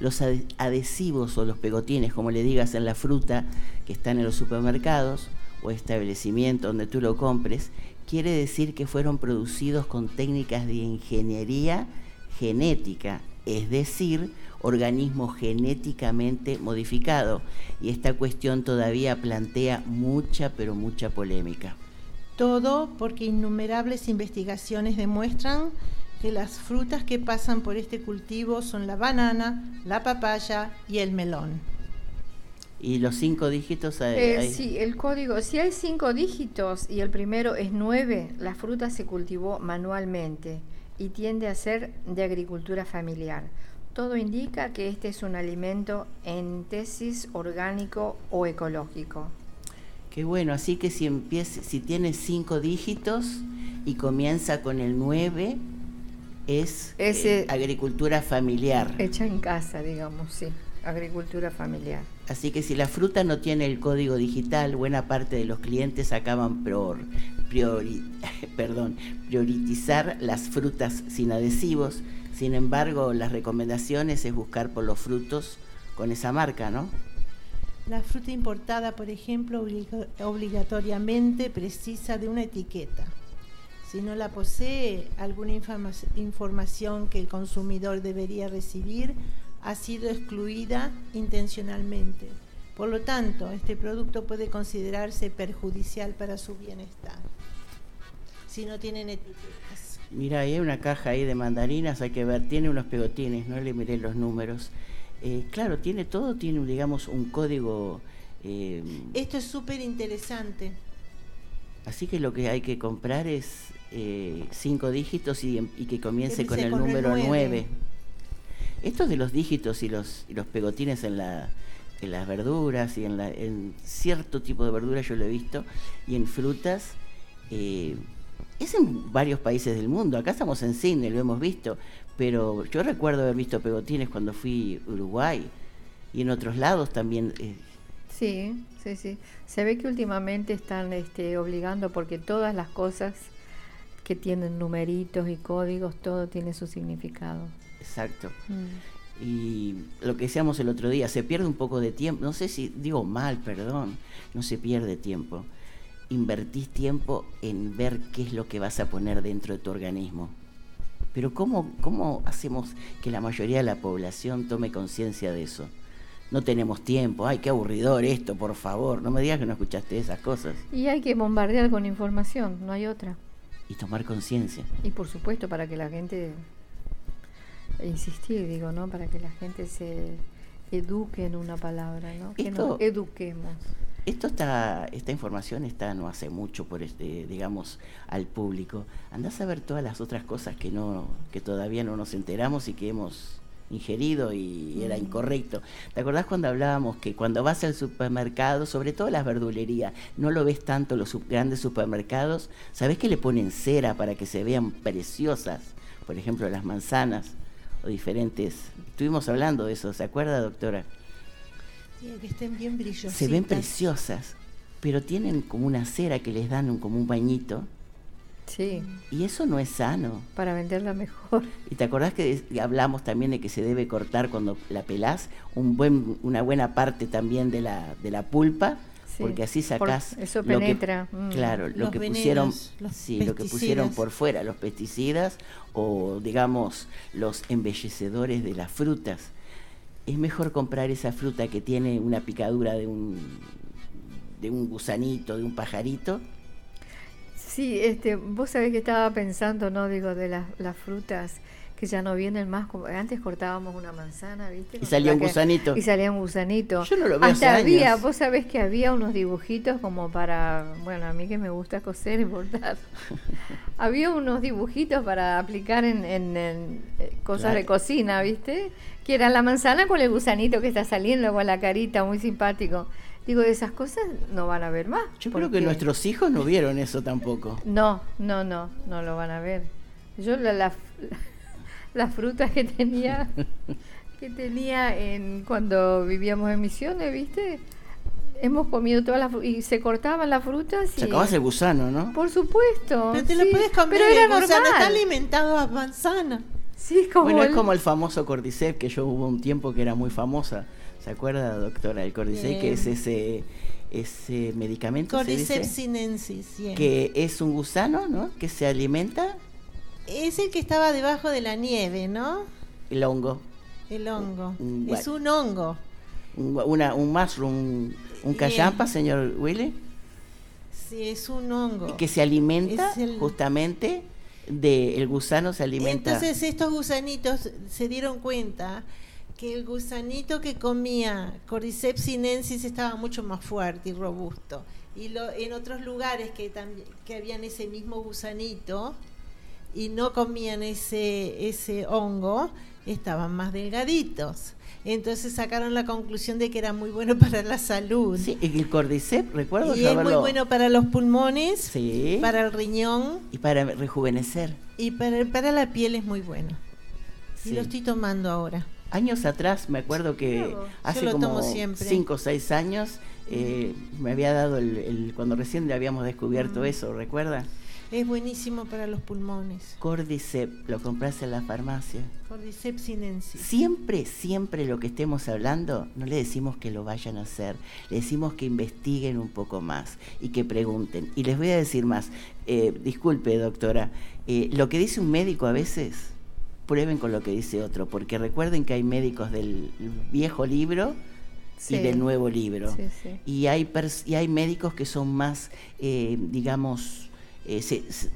los adhesivos o los pegotines, como le digas en la fruta que están en los supermercados, o establecimiento donde tú lo compres, quiere decir que fueron producidos con técnicas de ingeniería genética, es decir, organismo genéticamente modificado. Y esta cuestión todavía plantea mucha, pero mucha polémica. Todo porque innumerables investigaciones demuestran que las frutas que pasan por este cultivo son la banana, la papaya y el melón. ¿Y los cinco dígitos? Eh, sí, el código, si hay cinco dígitos y el primero es nueve, la fruta se cultivó manualmente y tiende a ser de agricultura familiar. Todo indica que este es un alimento en tesis orgánico o ecológico. Qué bueno, así que si, empieza, si tiene cinco dígitos y comienza con el nueve, es eh, agricultura familiar. Hecha en casa, digamos, sí, agricultura familiar. Así que si la fruta no tiene el código digital, buena parte de los clientes acaban por perdón, priorizar las frutas sin adhesivos. Sin embargo, las recomendaciones es buscar por los frutos con esa marca, ¿no? La fruta importada, por ejemplo, obligatoriamente precisa de una etiqueta. Si no la posee, alguna información que el consumidor debería recibir ha sido excluida intencionalmente. Por lo tanto, este producto puede considerarse perjudicial para su bienestar si no tienen etiquetas. Mira, hay una caja ahí de mandarinas, hay que ver, tiene unos pegotines, no le miré los números. Eh, claro, tiene todo, tiene, digamos, un código... Eh, Esto es súper interesante. Así que lo que hay que comprar es eh, cinco dígitos y, que comience con el número 9. Esto de los dígitos y los, los pegotines en, la, en las verduras y en, la, en cierto tipo de verduras yo lo he visto y en frutas eh, es en varios países del mundo. Acá estamos en Sydney, lo hemos visto, pero yo recuerdo haber visto pegotines cuando fui a Uruguay y en otros lados también. Eh. Sí, sí, sí. Se ve que últimamente están este, obligando porque todas las cosas que tienen numeritos y códigos, todo tiene su significado. Exacto. Mm. Y lo que decíamos el otro día, se pierde un poco de tiempo, no sé si digo mal, perdón, no se pierde tiempo. Invertís tiempo en ver qué es lo que vas a poner dentro de tu organismo. Pero ¿cómo, cómo hacemos que la mayoría de la población tome conciencia de eso? No tenemos tiempo, ay, qué aburridor esto, por favor, no me digas que no escuchaste esas cosas. Y hay que bombardear con información, no hay otra. Y tomar conciencia. Y por supuesto, para que la gente insistir, digo, ¿no? Para que la gente se eduque en una palabra, ¿no? Que nos eduquemos. Esto está, esta información está no hace mucho por este, digamos, al público. Andás a ver todas las otras cosas que no, que todavía no nos enteramos y que hemos ingerido y era incorrecto. ¿Te acordás cuando hablábamos que cuando vas al supermercado, sobre todo las verdulerías, no lo ves tanto los grandes supermercados, ¿sabés que le ponen cera para que se vean preciosas? Por ejemplo, las manzanas o diferentes. Estuvimos hablando de eso, ¿se acuerda, doctora? Sí, que estén bien brillosas. Se ven preciosas, pero tienen como una cera que les dan un, como un bañito. Sí. Y eso no es sano. Para venderla mejor. ¿Y te acordás que hablamos también de que se debe cortar cuando la pelás un buen, una buena parte también de la, de la pulpa? porque así sacás eso penetra mm. claro lo que pusieron sí lo que pusieron por fuera los pesticidas o digamos los embellecedores de las frutas es mejor comprar esa fruta que tiene una picadura de un de un gusanito de un pajarito sí este vos sabés que estaba pensando no digo de las, las frutas que ya no vienen más. Como, antes cortábamos una manzana, ¿viste? Y salía un gusanito. Y salía un gusanito. Yo no lo veo Hasta había, vos sabés que había unos dibujitos como para, bueno, a mí que me gusta coser y bordar. había unos dibujitos para aplicar en, en, eh, cosas de cocina, ¿viste? Que era la manzana con el gusanito que está saliendo con la carita, muy simpático. Digo, esas cosas no van a ver más. Yo creo que nuestros hijos no vieron eso tampoco. No, no, no, no lo van a ver. Yo la, la las frutas que tenía que tenía en cuando vivíamos en Misiones, ¿viste? Hemos comido todas las y se cortaban las frutas y sacabas el gusano, ¿no? Por supuesto. Pero te lo puedes comer, pero era el gusano está alimentado a manzana. Sí, como bueno, es como el famoso cordyceps que yo hubo un tiempo que era muy famosa. ¿Se acuerda, doctora? El cordyceps que es ese ese medicamento. Cordyceps sinensis, sí. que es un gusano, ¿no? Que se alimenta Es el que estaba debajo de la nieve, ¿no? el hongo, El hongo. Un Es un hongo. un, una, un mushroom, un cayampa, señor Willy, Sí, es un hongo. que se alimenta el- justamente de el gusano se alimenta. Entonces estos gusanitos se dieron cuenta que el gusanito que comía Cordyceps sinensis estaba mucho más fuerte y robusto. Y lo, en otros lugares que, también, que habían ese mismo gusanito y no comían ese, ese hongo, estaban más delgaditos. Entonces sacaron la conclusión de que era muy bueno para la salud. Sí, y el cordyceps, recuerdo y es muy bueno para los pulmones, Sí. para el riñón y para rejuvenecer. y para, para la piel es muy bueno. Sí. Y lo estoy tomando ahora. Años atrás, me acuerdo que hace lo como tomo siempre. cinco o seis años, eh, me había dado el, el- cuando recién le habíamos Mm. descubierto eso, ¿recuerda? Es buenísimo para los pulmones. Cordyceps, lo compraste en la farmacia. Cordyceps sinensis. Siempre, siempre lo que estemos hablando, no le decimos que lo vayan a hacer, le decimos que investiguen un poco más y que pregunten. Y les voy a decir más, eh, disculpe doctora, eh, lo que dice un médico a veces, prueben con lo que dice otro, porque recuerden que hay médicos del viejo libro Sí. y del nuevo libro. Sí, sí. Y, hay pers- y hay médicos que son más, eh, digamos, eh, se, se-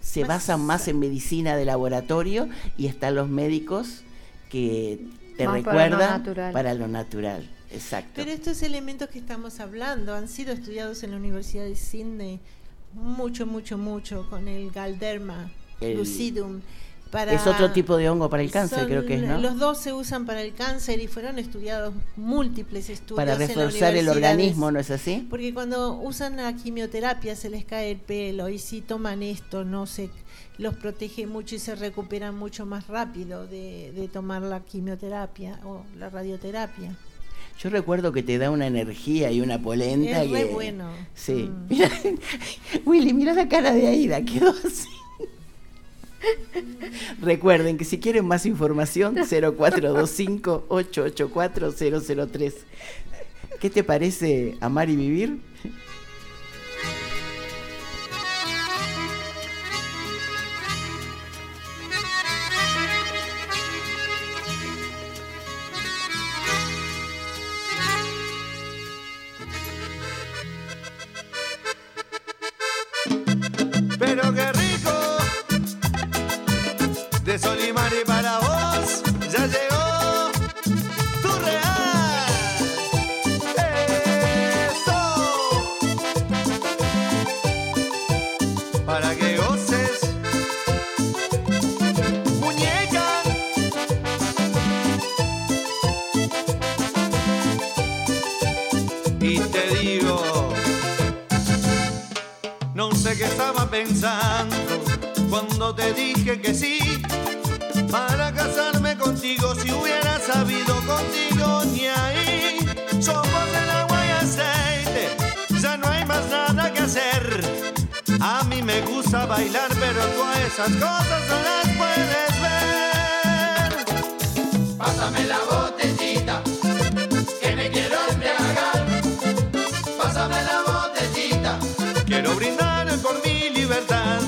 se Más- basan más en medicina de laboratorio y están los médicos que te Más para lo recuerdan natural. para lo natural. Exacto. Pero estos elementos que estamos hablando han sido estudiados en la Universidad de Sydney mucho, mucho, mucho con el Galderma El- lucidum. Para, es otro tipo de hongo para el cáncer, son- creo que es, ¿no? Los dos se usan para el cáncer y fueron estudiados múltiples estudios. para reforzar el organismo, ¿no es así? Porque cuando usan la quimioterapia se les cae el pelo y si toman esto no se los protege mucho y se recuperan mucho más rápido de, de tomar la quimioterapia o la radioterapia. Yo recuerdo que te da una energía y una polenta. Es bueno. Sí. Mm. Willy, mira la cara de Aida, quedó así. Recuerden que si quieren más información, 0425-884-003. ¿Qué te parece amar y vivir? Bailar, pero tú a esas cosas no las puedes ver. Pásame la botellita, que me quiero embriagar. Pásame la botellita, Quiero brindar por mi libertad.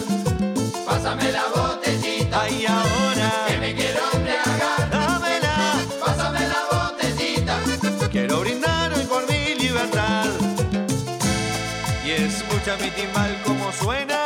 pásame la botellita, Ay, ahora, que me quiero embriagar. dámela. Pásame la botellita, Quiero brindar hoy por mi libertad. Y escucha mi timbal como suena.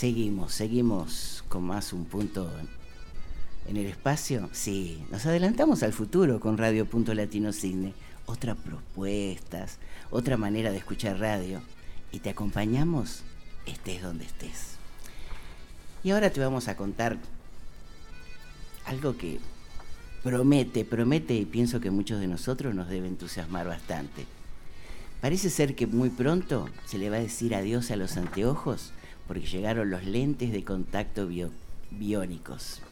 Seguimos, seguimos con más un punto en el espacio. Sí, nos adelantamos al futuro con Radio Punto Latino Cine. Otras propuestas, otra manera de escuchar radio. Y te acompañamos estés donde estés. Y ahora te vamos a contar algo que promete, promete y pienso que muchos de nosotros nos debe entusiasmar bastante. Parece ser que muy pronto se le va a decir adiós a los anteojos porque llegaron los lentes de contacto bio- biónicos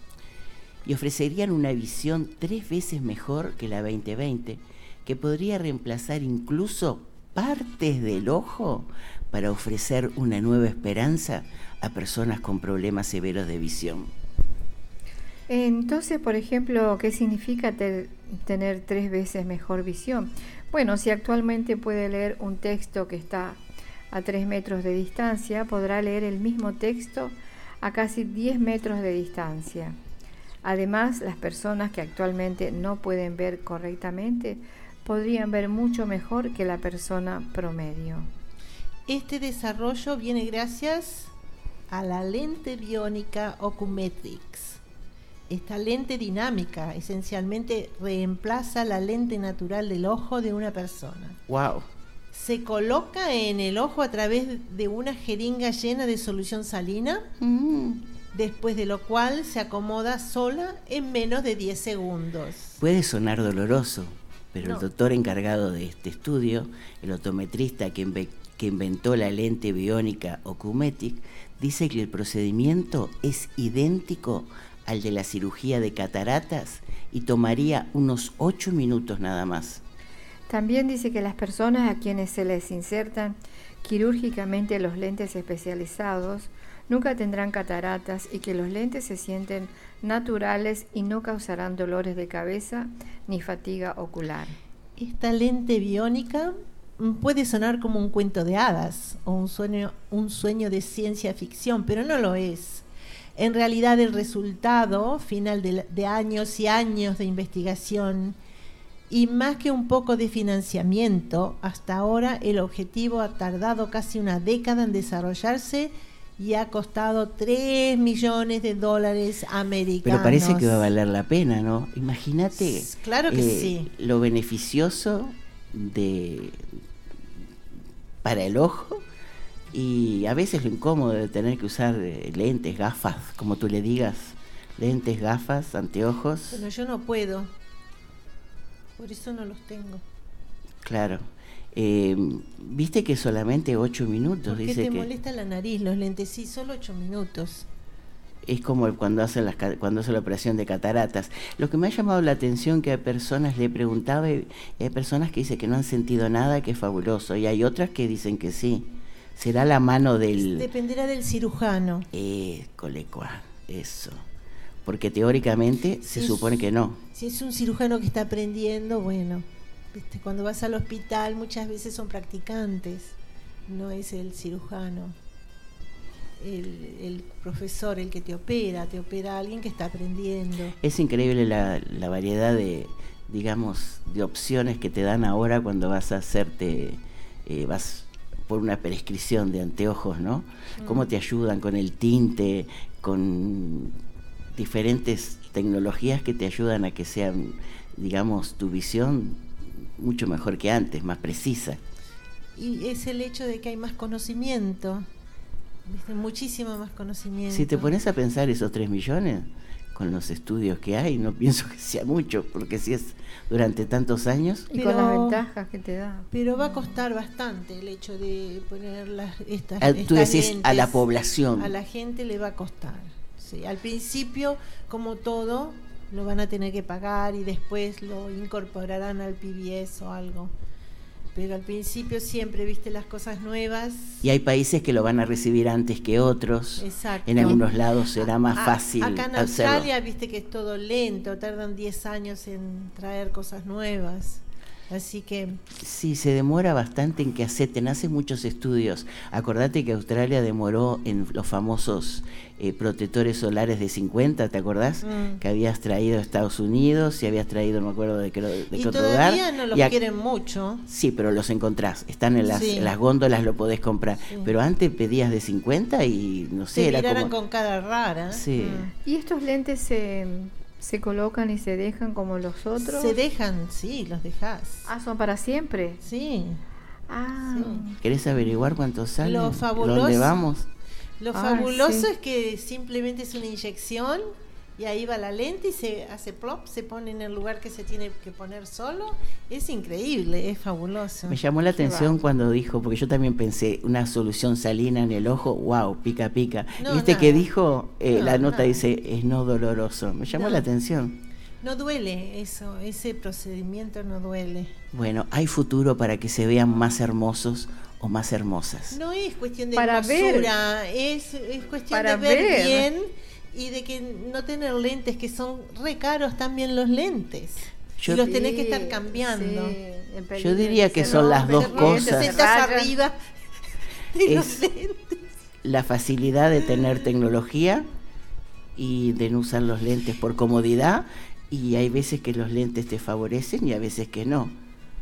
y ofrecerían una visión tres veces mejor que la 2020 que podría reemplazar incluso partes del ojo para ofrecer una nueva esperanza a personas con problemas severos de visión. Entonces, por ejemplo, ¿qué significa te- tener tres veces mejor visión? Bueno, si actualmente puede leer un texto que está a 3 metros de distancia, podrá leer el mismo texto a casi 10 metros de distancia. Además, las personas que actualmente no pueden ver correctamente podrían ver mucho mejor que la persona promedio. Este desarrollo viene gracias a la lente biónica Ocumetrix. Esta lente dinámica esencialmente reemplaza la lente natural del ojo de una persona. ¡Wow! Se coloca en el ojo a través de una jeringa llena de solución salina, después de lo cual se acomoda sola en menos de 10 segundos. Puede sonar doloroso, pero No. el doctor encargado de este estudio, el optometrista que, inve- que inventó la lente biónica Ocumetic, dice que el procedimiento es idéntico al de la cirugía de cataratas y tomaría unos 8 minutos nada más. También dice que las personas a quienes se les insertan quirúrgicamente los lentes especializados nunca tendrán cataratas y que los lentes se sienten naturales y no causarán dolores de cabeza ni fatiga ocular. Esta lente biónica mm, puede sonar como un cuento de hadas o un sueño, un sueño de ciencia ficción, pero no lo es. En realidad el resultado final de, años y años de investigación y más que un poco de financiamiento, hasta ahora el objetivo ha tardado casi una década en desarrollarse y ha costado 3 millones de dólares americanos. Pero parece que va a valer la pena, ¿no? Imagínate S- claro que sí. lo beneficioso de para el ojo y a veces lo incómodo de tener que usar eh, lentes, gafas, como tú le digas, lentes, gafas, anteojos. Bueno, yo no puedo. Por eso no los tengo. Claro. Eh, Viste que solamente ocho minutos, ¿Por qué dice te que molesta la nariz los lentes? Sí, solo ocho minutos. es como cuando hace las cuando hace la operación de cataratas. Lo que me ha llamado la atención que a personas le preguntaba y hay personas que dicen que no han sentido nada, que es fabuloso, y hay otras que dicen que sí, será la mano del... Dependerá del cirujano. Eh, colecua, eso. Porque teóricamente se supone que no. Si es un cirujano que está aprendiendo, bueno, cuando vas al hospital muchas veces son practicantes, no es el cirujano. El, el profesor el que te opera, te opera alguien que está aprendiendo. Es increíble la, la variedad de, digamos, de opciones que te dan ahora cuando vas a hacerte, eh, vas por una prescripción de anteojos, ¿no? Cómo te ayudan con el tinte, con diferentes tecnologías que te ayudan a que sean, digamos, tu visión mucho mejor que antes, más precisa. Y es el hecho de que hay más conocimiento, ¿viste? muchísimo más conocimiento. Si te pones a pensar esos 3 millones, con los estudios que hay, no pienso que sea mucho, porque si es durante tantos años, Y con las ventajas que te da. Pero va a costar bastante el hecho de poner las, estas, ah, tú estas decís a la población. A la gente le va a costar. Sí, al principio, como todo, lo van a tener que pagar y después lo incorporarán al PBS o algo. Pero al principio siempre, viste, las cosas nuevas. Y hay países que lo van a recibir antes que otros. Exacto. En algunos lados será más A- fácil Acá en hacerlo. Australia, viste que es todo lento, tardan 10 años en traer cosas nuevas. Así que Sí, se demora bastante en que acepten. Hace muchos estudios. Acordate que Australia demoró en los famosos eh, protectores solares de 50, ¿te acordás? Mm. Que habías traído a Estados Unidos y habías traído, no me acuerdo de qué, de y qué otro lugar. todavía no los Y quieren mucho. Sí, pero los encontrás. Están en las, Sí. en las góndolas, lo podés comprar. Sí. Pero antes pedías de 50 y no sé, Se era miraran como... con cara rara. Sí. Mm. ¿Y estos lentes se, se colocan y se dejan como los otros? Se dejan, sí, los dejas. Ah, son para siempre. Sí. Ah, Sí. ¿Querés averiguar cuánto sale? Lo fabuloso- ¿Dónde vamos? Lo Ah, fabuloso sí. es que simplemente es una inyección y ahí va la lente y se hace plop, se pone en el lugar que se tiene que poner solo. Es increíble, es fabuloso. Me llamó la atención cuando dijo, porque yo también pensé, una solución salina en el ojo, wow, pica, pica. No, y este nada. que dijo, eh, No, la nota nada. dice, es no doloroso. Me llamó No. la atención. No duele eso, ese procedimiento no duele. Bueno, hay futuro para que se vean más hermosos o más hermosas. No es cuestión de Para ver. es, es cuestión Para de ver, ver. bien y de que no tener lentes, que son re caros también los lentes. Yo- y los tenés que estar cambiando. sí, en Yo diría que son las dos cosas. Te arriba de los Es- lentes. La facilidad de tener tecnología y de no usar los lentes por comodidad y hay veces que los lentes te favorecen y a veces que no.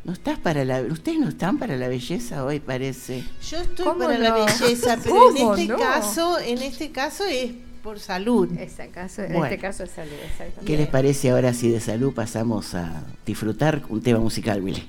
No estás para la ustedes no están para la belleza hoy parece. Yo estoy ¿Cómo para la belleza, pero en ¿Cómo este no? caso, en este caso es por salud. Caso, en este caso es salud, exactamente. ¿Qué les parece ahora si de salud pasamos a disfrutar un tema musical, Willy?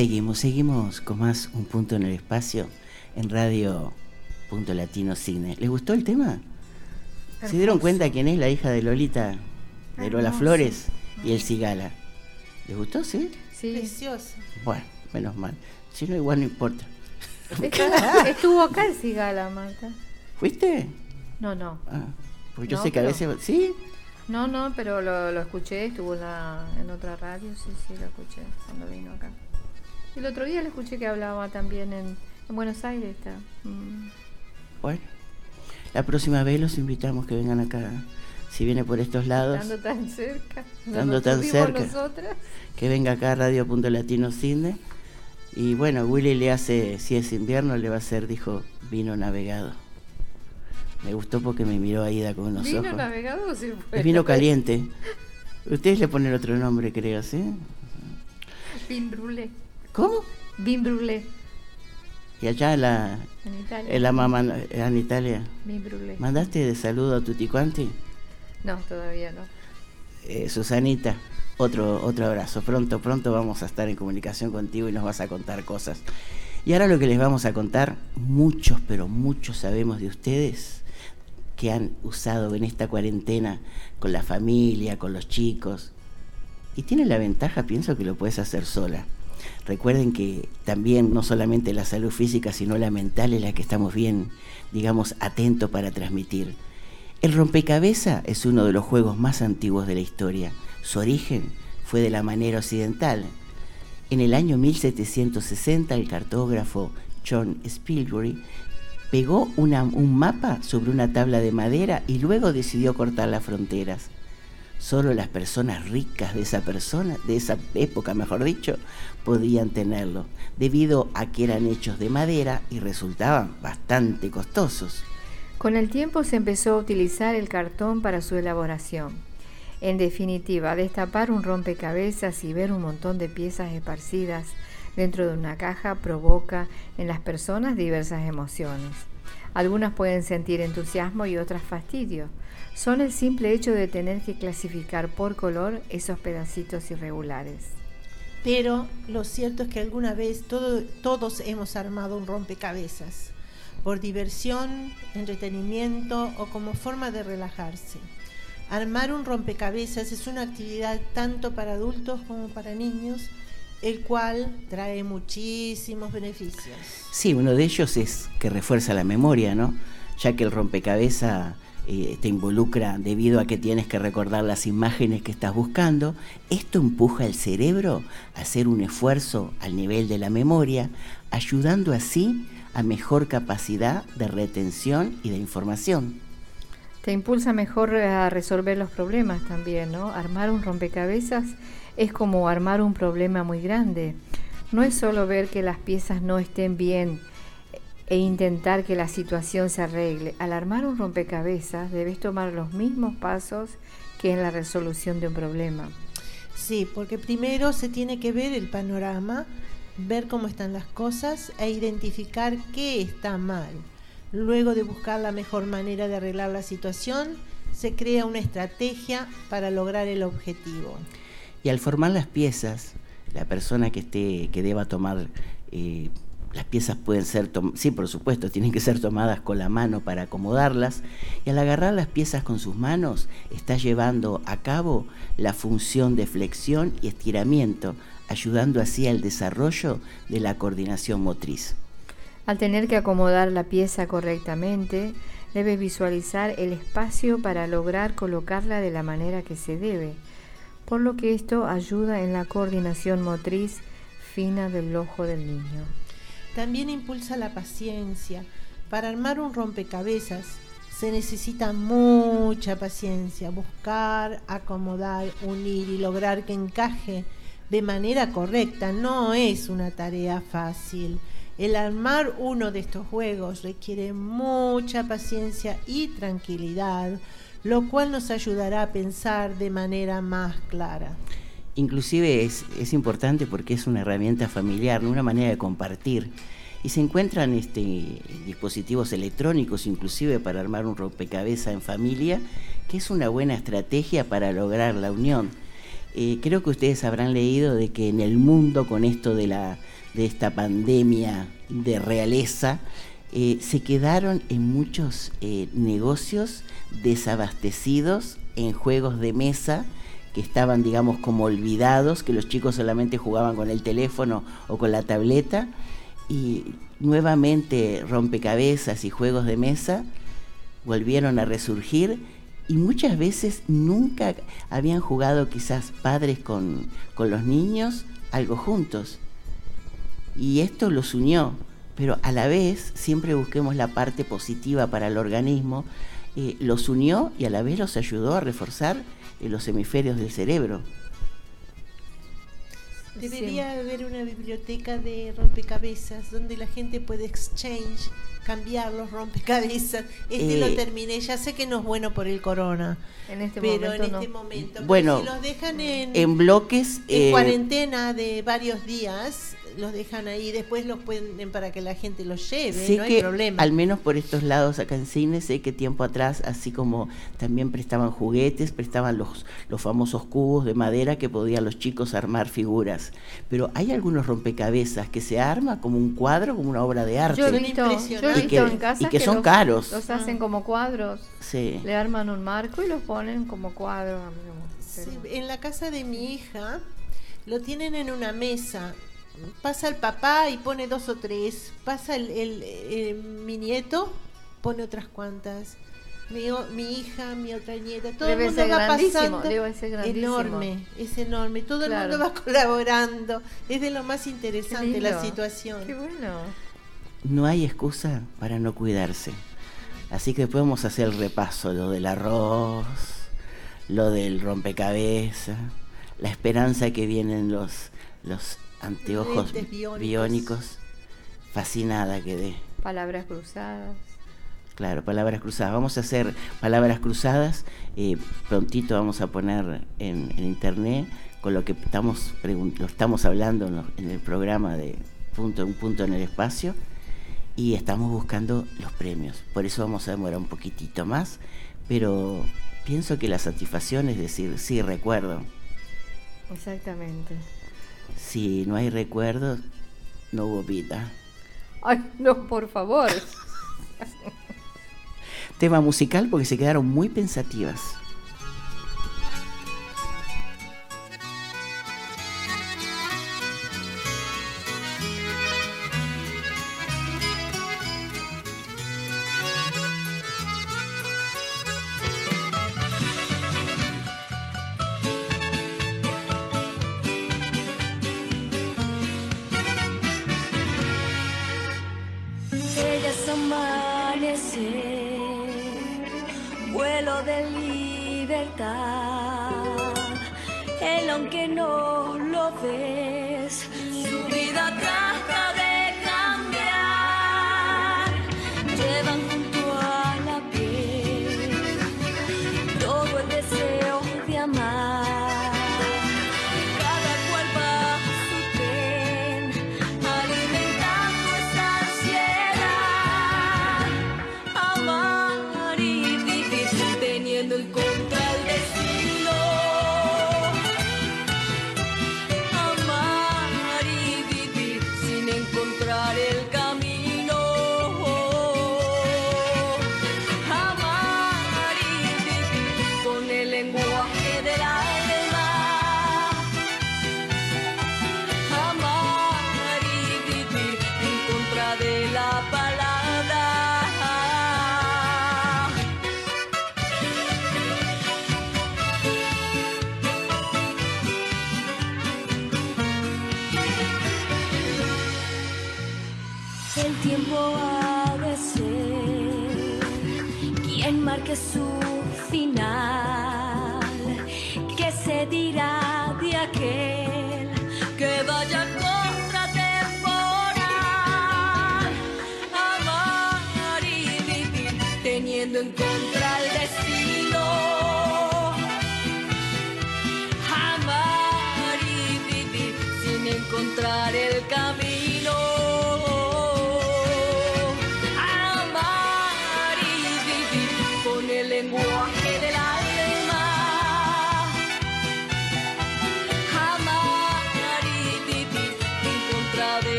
Seguimos, seguimos con más Un Punto en el Espacio en Radio Punto Latino Cine. ¿Les gustó el tema? ¿Se dieron cuenta quién es la hija de Lolita, de Lola Hermoso. Flores y el Cigala? ¿Les gustó, sí? Sí. Precioso. Bueno, menos mal. Si no, igual no importa. Estuvo, acá el Cigala, Marta. ¿Fuiste? No, no. Ah, porque yo No, sé que a veces... ¿Sí? No, no, pero lo, lo escuché, estuvo en, la- en otra radio, sí, sí, lo escuché cuando vino acá. El otro día le escuché que hablaba también en, en Buenos Aires. Está. Mm. Bueno. La próxima vez los invitamos que vengan acá. Si viene por estos lados, Estando tan cerca. Estando tan cerca. nosotras. que venga acá a Radio Punto Latino Cine. Y bueno, Willy le hace, si es invierno, le va a hacer, dijo, vino navegado. Me gustó porque me miró Aida con unos ¿Vino ojos. navegado o se fue? Es vino caliente. Ustedes le ponen otro nombre, creo, ¿sí? Vin. ¿Cómo? Vin brûlé. Y allá en la, En Italia. en la mamá, en Italia. Vin brûlé. ¿Mandaste de saludo a Tutti Quanti? No, todavía no. Eh, Susanita, otro, otro abrazo. Pronto, pronto vamos a estar en comunicación contigo y nos vas a contar cosas. Y ahora lo que les vamos a contar, muchos, pero muchos sabemos de ustedes que han usado en esta cuarentena con la familia, con los chicos. Y tiene la ventaja, pienso, que lo puedes hacer sola. Recuerden que también no solamente la salud física, sino la mental es la que estamos bien, digamos, atentos para transmitir. El rompecabezas es uno de los juegos más antiguos de la historia. Su origen fue de la manera occidental. En el año 1760 el cartógrafo John Spilsbury pegó un mapa sobre una tabla de madera y luego decidió cortar las fronteras. Solo las personas ricas de esa persona, de esa época, mejor dicho, podían tenerlo, debido a que eran hechos de madera y resultaban bastante costosos. Con el tiempo se empezó a utilizar el cartón para su elaboración. En definitiva, destapar un rompecabezas y ver un montón de piezas esparcidas dentro de una caja provoca en las personas diversas emociones. Algunas pueden sentir entusiasmo y otras fastidio. Son el simple hecho de tener que clasificar por color esos pedacitos irregulares. Pero lo cierto es que alguna vez todo- todos hemos armado un rompecabezas, por diversión, entretenimiento o como forma de relajarse. Armar un rompecabezas es una actividad tanto para adultos como para niños, el cual trae muchísimos beneficios. Sí, uno de ellos es que refuerza la memoria, ¿no? Ya que el rompecabezas eh, te involucra debido a que tienes que recordar las imágenes que estás buscando, esto empuja al cerebro a hacer un esfuerzo al nivel de la memoria, ayudando así a mejor capacidad de retención y de información. Te impulsa mejor a resolver los problemas también, ¿no? Armar un rompecabezas es como armar un problema muy grande. No es solo ver que las piezas no estén bien e intentar que la situación se arregle. Al armar un rompecabezas debes tomar los mismos pasos que en la resolución de un problema. Sí, porque primero se tiene que ver el panorama, ver cómo están las cosas e identificar qué está mal. Luego de buscar la mejor manera de arreglar la situación, se crea una estrategia para lograr el objetivo. Y al formar las piezas, la persona que esté, que deba tomar eh, las piezas pueden ser, sí, por supuesto, tienen que ser tomadas con la mano para acomodarlas. Y al agarrar las piezas con sus manos, está llevando a cabo la función de flexión y estiramiento, ayudando así al desarrollo de la coordinación motriz. Al tener que acomodar la pieza correctamente, debe visualizar el espacio para lograr colocarla de la manera que se debe, por lo que esto ayuda en la coordinación motriz fina del ojo del niño. También impulsa la paciencia. Para armar un rompecabezas se necesita mucha paciencia, buscar, acomodar, unir y lograr que encaje de manera correcta no es una tarea fácil. El armar uno de estos juegos requiere mucha paciencia y tranquilidad, lo cual nos ayudará a pensar de manera más clara. Inclusive es, es importante porque es una herramienta familiar, una manera de compartir. Y se encuentran este, dispositivos electrónicos inclusive para armar un rompecabezas en familia, que es una buena estrategia para lograr la unión. Eh, creo que ustedes habrán leído de que en el mundo con esto de la de esta pandemia de realeza, eh, se quedaron en muchos eh, negocios desabastecidos en juegos de mesa que estaban, digamos, como olvidados, que los chicos solamente jugaban con el teléfono o con la tableta, y nuevamente rompecabezas y juegos de mesa volvieron a resurgir y muchas veces nunca habían jugado quizás padres con, con los niños algo juntos. Y esto los unió, pero a la vez siempre busquemos la parte positiva para el organismo, eh, los unió y a la vez los ayudó a reforzar eh, los hemisferios del cerebro. Debería haber una biblioteca de rompecabezas donde la gente puede exchange, cambiar los rompecabezas. Este lo eh, terminé, ya sé que no es bueno por el corona. En este pero en este momento. Bueno, si los dejan en, en bloques. En cuarentena de varios días, los dejan ahí, después los pueden para que la gente los lleve, no hay problema. Al menos por estos lados acá en cine, sé que tiempo atrás, así como también prestaban juguetes, prestaban los, los famosos cubos de madera que podían los chicos armar figuras. Pero hay algunos rompecabezas que se arma como un cuadro, como una obra de arte. Yo he visto, y que, en casa y que, son caros. Los hacen como cuadros. Sí. Le arman un marco y los ponen como cuadros. en la casa de mi hija lo tienen en una mesa pasa el papá y pone dos o tres, pasa el, el, mi nieto, pone otras cuantas. Mi, mi, hija, mi otra nieta, todo el mundo va pasando. enorme, es enorme. Todo el mundo va colaborando. Es de lo más interesante la situación. Qué bueno. No hay excusa para no cuidarse. Así que podemos hacer el repaso, lo del arroz, lo del rompecabezas, la esperanza que vienen los, los anteojos biónicos. Fascinada quedé. Palabras cruzadas. Claro, palabras cruzadas. Vamos a hacer palabras cruzadas. Eh, prontito vamos a poner en, internet con lo que estamos, lo estamos hablando en, el programa de punto, Un Punto en el Espacio. Y estamos buscando los premios. Por eso vamos a demorar un poquitito más. Pero pienso que la satisfacción es decir, sí, recuerdo. Exactamente si no hay recuerdos, no hubo vida. Ay, no, por favor. Tema musical porque se quedaron muy pensativas. No lo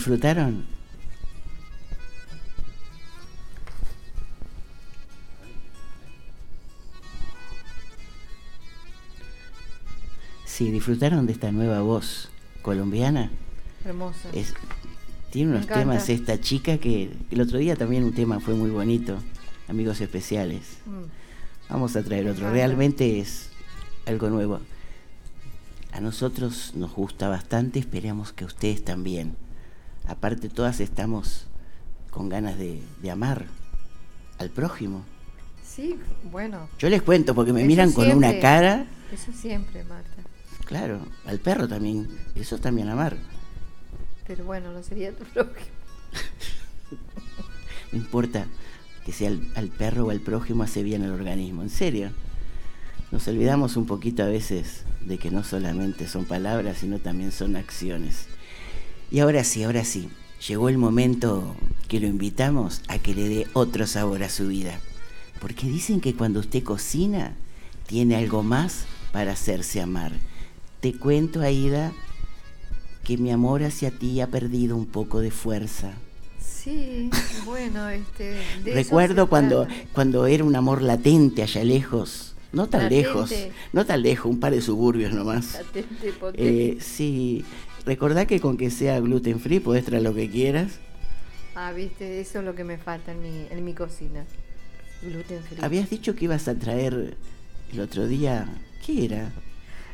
¿Disfrutaron? Sí, disfrutaron de esta nueva voz colombiana. Hermosa. Es, tiene unos temas esta chica que el otro día también un tema fue muy bonito, amigos especiales. Mm. Vamos a traer otro, realmente es algo nuevo. A nosotros nos gusta bastante, esperamos que a ustedes también. Aparte todas estamos con ganas de, de amar al prójimo. Sí, bueno. Yo les cuento porque me miran con una cara, Eso siempre, Marta. claro, al perro también, eso es también amar. Pero bueno, no sería tu prójimo. No importa que sea al, al perro o al prójimo, hace bien al organismo. En serio. Nos olvidamos un poquito a veces de que no solamente son palabras, sino también son acciones. Y ahora sí, ahora sí, llegó el momento que lo invitamos a que le dé otro sabor a su vida. Porque dicen que cuando usted cocina, tiene algo más para hacerse amar. Te cuento, Aida, que mi amor hacia ti ha perdido un poco de fuerza. Sí, bueno, este. de Recuerdo cuando, trata. cuando era un amor latente allá lejos, no tan Latente. lejos, no tan lejos, un par de suburbios nomás. Latente. Eh, sí, recordá que con que sea gluten free podés traer lo que quieras. Ah, viste, eso es lo que me falta en mi, en mi cocina. Gluten free. Habías dicho que ibas a traer el otro día, ¿qué era?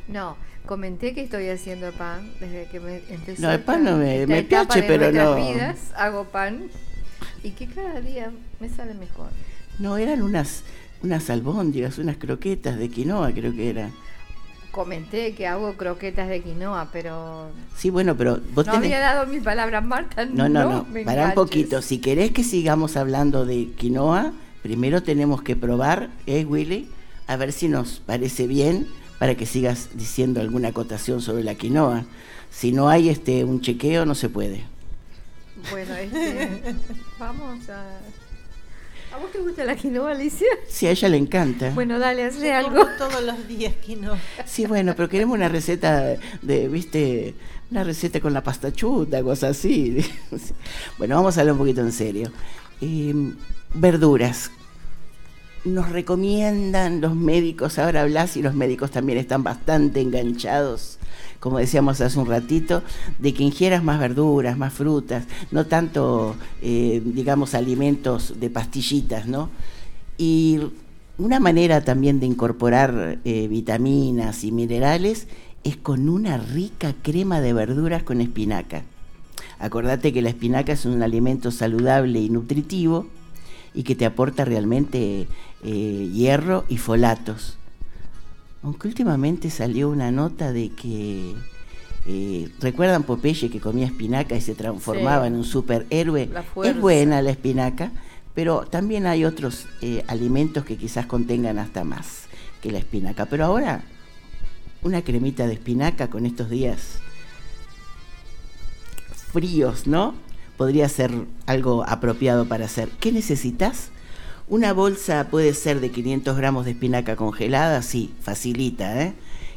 No, comenté que estoy haciendo pan desde que me empezó. No, el pan no me- me de pero no. vidas, hago pan y que cada día me sale mejor. No, eran unas, unas albóndigas, unas croquetas de quinoa, creo que era. Comenté que hago croquetas de quinoa, pero Sí, bueno, pero vos no tenés- había dado mi palabra, Marta. No, no, no, me para un poquito. Si querés que sigamos hablando de quinoa, primero tenemos que probar, ¿eh, Willy? A ver si nos parece bien para que sigas diciendo alguna acotación sobre la quinoa. Si no hay este un chequeo, no se puede. Bueno, este, vamos a. ¿A vos te gusta la quinoa, Alicia? Sí, a ella le encanta. Bueno, dale, hazle Yo algo. como todos los días que no. Sí, bueno, pero queremos una receta de, viste, una receta con la pasta chuta, cosas así. Bueno, vamos a hablar un poquito en serio. Eh, verduras. nos recomiendan los médicos, ahora hablas y los médicos también están bastante enganchados, como decíamos hace un ratito, de que ingieras más verduras, más frutas, no tanto, eh, digamos, alimentos de pastillitas, ¿no? Y una manera también de incorporar eh, vitaminas y minerales es con una rica crema de verduras con espinaca. Acordate que la espinaca es un alimento saludable y nutritivo y que te aporta realmente eh, hierro y folatos. Aunque últimamente salió una nota de que eh, ¿Recuerdan Popeye que comía espinaca y se transformaba en un superhéroe? Es buena la espinaca, pero también hay otros eh, alimentos que quizás contengan hasta más que la espinaca. Pero ahora, una cremita de espinaca con estos días fríos, ¿no? Podría ser algo apropiado para hacer. ¿Qué necesitas? Una bolsa puede ser de 500 gramos de espinaca congelada, sí, facilita, ¿eh?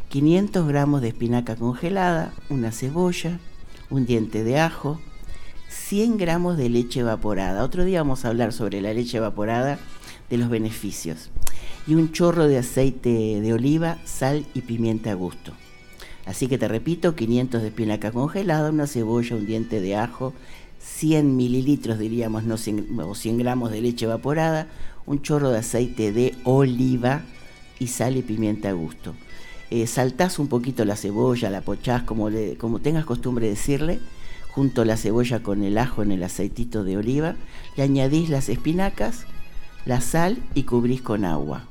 500 gramos de espinaca congelada, una cebolla, un diente de ajo, 100 gramos de leche evaporada. Otro día vamos a hablar sobre la leche evaporada, de los beneficios. Y un chorro de aceite de oliva, sal y pimienta a gusto. Así que te repito, 500 de espinaca congelada, una cebolla, un diente de ajo, 100 mililitros diríamos, no 100, o 100 gramos de leche evaporada, un chorro de aceite de oliva y sal y pimienta a gusto. Eh, saltás un poquito la cebolla, la pochás, como, como tengas costumbre de decirle, junto la cebolla con el ajo en el aceitito de oliva, le añadís las espinacas, la sal y cubrís con agua.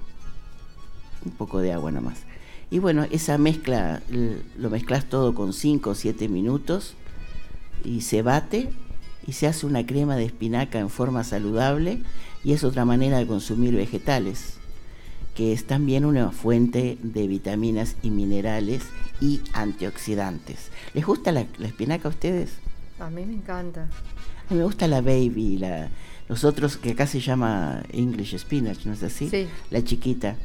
Un poco de agua nomás. Y bueno, esa mezcla lo mezclas todo con 5 o 7 minutos y se bate y se hace una crema de espinaca en forma saludable y es otra manera de consumir vegetales, que es también una fuente de vitaminas y minerales y antioxidantes. ¿Les gusta la, espinaca a ustedes? A mí me encanta. A mí me gusta la baby, la, nosotros que acá se llama English spinach, ¿no es así? Sí. La chiquita.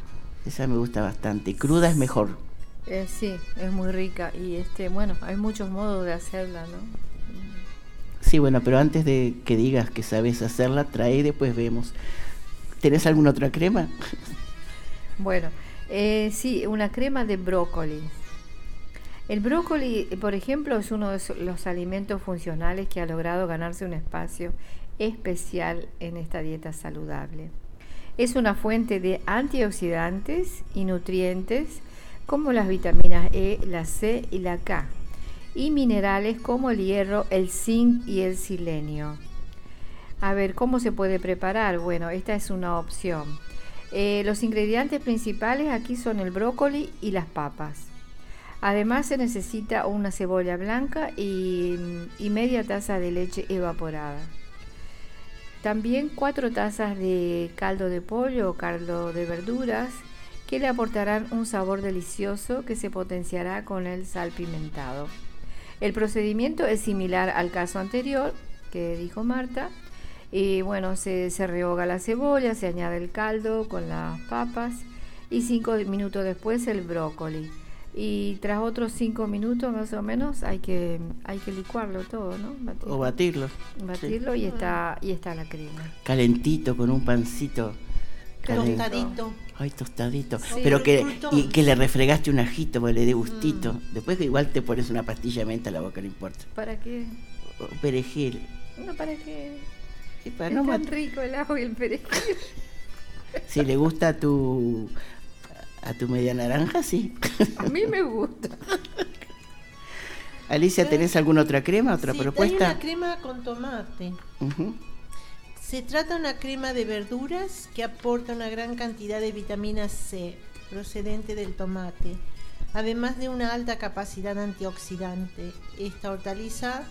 Esa me gusta bastante. Cruda es mejor. Eh, sí, es muy rica y este, bueno, hay muchos modos de hacerla, ¿no? Sí, bueno, pero antes de que digas que sabes hacerla, trae y después vemos. ¿Tenés alguna otra crema? Bueno, eh, sí, una crema de brócoli. El brócoli, por ejemplo, es uno de los alimentos funcionales que ha logrado ganarse un espacio especial en esta dieta saludable. Es una fuente de antioxidantes y nutrientes como las vitaminas E, la C y la K, y minerales como el hierro, el zinc y el selenio. A ver, ¿cómo se puede preparar? Bueno, esta es una opción. Eh, los ingredientes principales aquí son el brócoli y las papas. Además se necesita una cebolla blanca y media taza de leche evaporada. También cuatro tazas de caldo de pollo o caldo de verduras que le aportarán un sabor delicioso que se potenciará con el salpimentado. El procedimiento es similar al caso anterior que dijo Marta. Y bueno, se, se rehoga la cebolla, se añade el caldo con las papas y cinco minutos después el brócoli y tras otros cinco minutos más o menos hay que hay que licuarlo todo, ¿no? O batirlo. Batirlo y está y está la crema. Calentito con un pancito. Tostadito. Ay, tostadito. Pero que y que le refregaste un ajito para le dé gustito. Mm. Después igual te pones una pastilla de menta a la boca, no importa. ¿Para qué? O perejil. No, ¿para qué? para es no tan rico el ajo y el perejil. si le gusta tu a tu media naranja, sí. A mí me gusta. Alicia, ¿tenés alguna otra crema, otra propuesta? Hay una crema con tomate. Se trata de una crema de verduras que aporta una gran cantidad de vitamina C procedente del tomate, además de una alta capacidad antioxidante. Esta hortaliza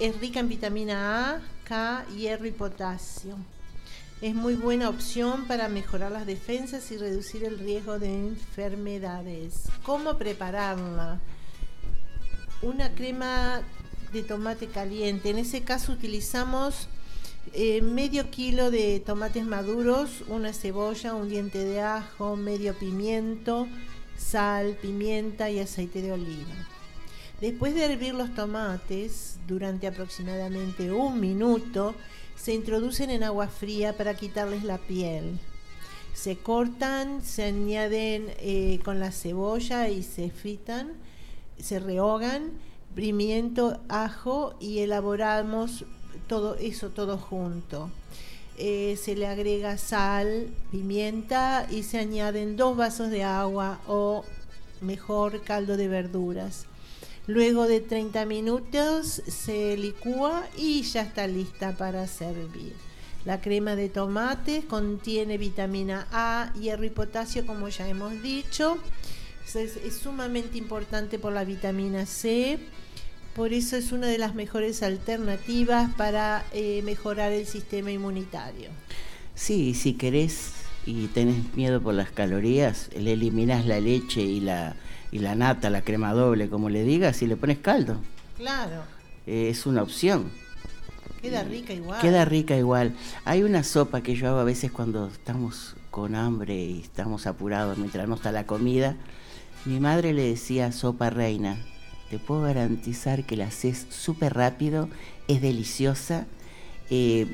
es rica en vitamina A, K, hierro y potasio. Es muy buena opción para mejorar las defensas y reducir el riesgo de enfermedades. ¿Cómo prepararla? Una crema de tomate caliente. En ese caso utilizamos eh, medio kilo de tomates maduros, una cebolla, un diente de ajo, medio pimiento, sal, pimienta y aceite de oliva. Después de hervir los tomates durante aproximadamente un minuto, se introducen en agua fría para quitarles la piel. Se cortan, se añaden eh, con la cebolla y se fritan, se rehogan, pimiento, ajo y elaboramos todo eso todo junto. Eh, se le agrega sal, pimienta y se añaden dos vasos de agua o mejor caldo de verduras. Luego de 30 minutos se licúa y ya está lista para servir. La crema de tomate contiene vitamina A, hierro y potasio, como ya hemos dicho. Es, es sumamente importante por la vitamina C. Por eso es una de las mejores alternativas para eh, mejorar el sistema inmunitario. Sí, si querés y tenés miedo por las calorías, le eliminas la leche y la, y la nata, la crema doble, como le digas, y le pones caldo. Claro, Eh, es una opción. queda rica igual. Queda rica igual. Hay una sopa que yo hago a veces cuando estamos con hambre y estamos apurados mientras no está la comida. Mi madre le decía sopa reina. Te puedo garantizar que la haces súper rápido, es deliciosa. Eh,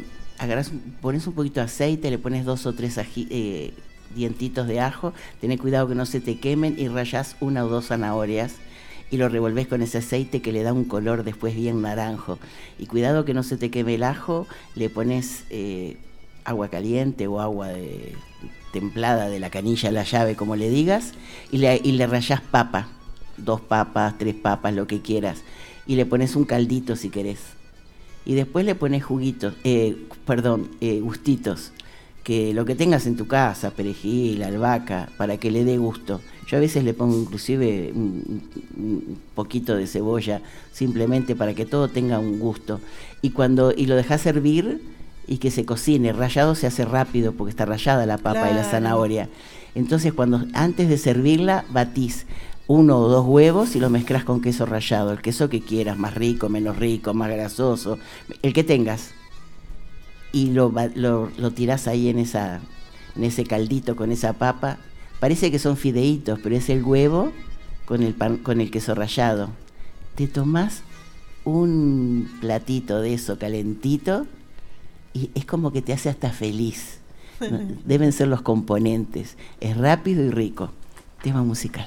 pones un poquito de aceite, le pones dos o tres ají- eh, dientitos de ajo, tenés cuidado que no se te quemen y rayás una o dos zanahorias y lo revolvés con ese aceite que le da un color después bien naranjo. Y cuidado que no se te queme el ajo, le pones eh, agua caliente o agua de- templada de la canilla, la llave, como le digas, y le, y le rayás papa, dos papas, tres papas, lo que quieras, y le pones un caldito si querés. Y después le pones juguitos, eh, perdón, eh, gustitos, que lo que tengas en tu casa, perejil, albahaca, para que le dé gusto. Yo a veces le pongo inclusive un, un poquito de cebolla, simplemente para que todo tenga un gusto. Y cuando y lo dejas hervir y que se cocine, rallado se hace rápido porque está rallada la papa y la zanahoria. Entonces cuando antes de servirla batís uno o dos huevos y lo mezclas con queso rallado, el queso que quieras, más rico, menos rico, más grasoso, el que tengas y lo, va- lo, lo tirás ahí en, esa, en ese caldito con esa papa. Parece que son fideitos, pero es el huevo con el, pan, con el queso rallado. Te tomás un platito de eso calentito y es como que te hace hasta feliz. Deben ser los componentes. Es rápido y rico. Tema musical.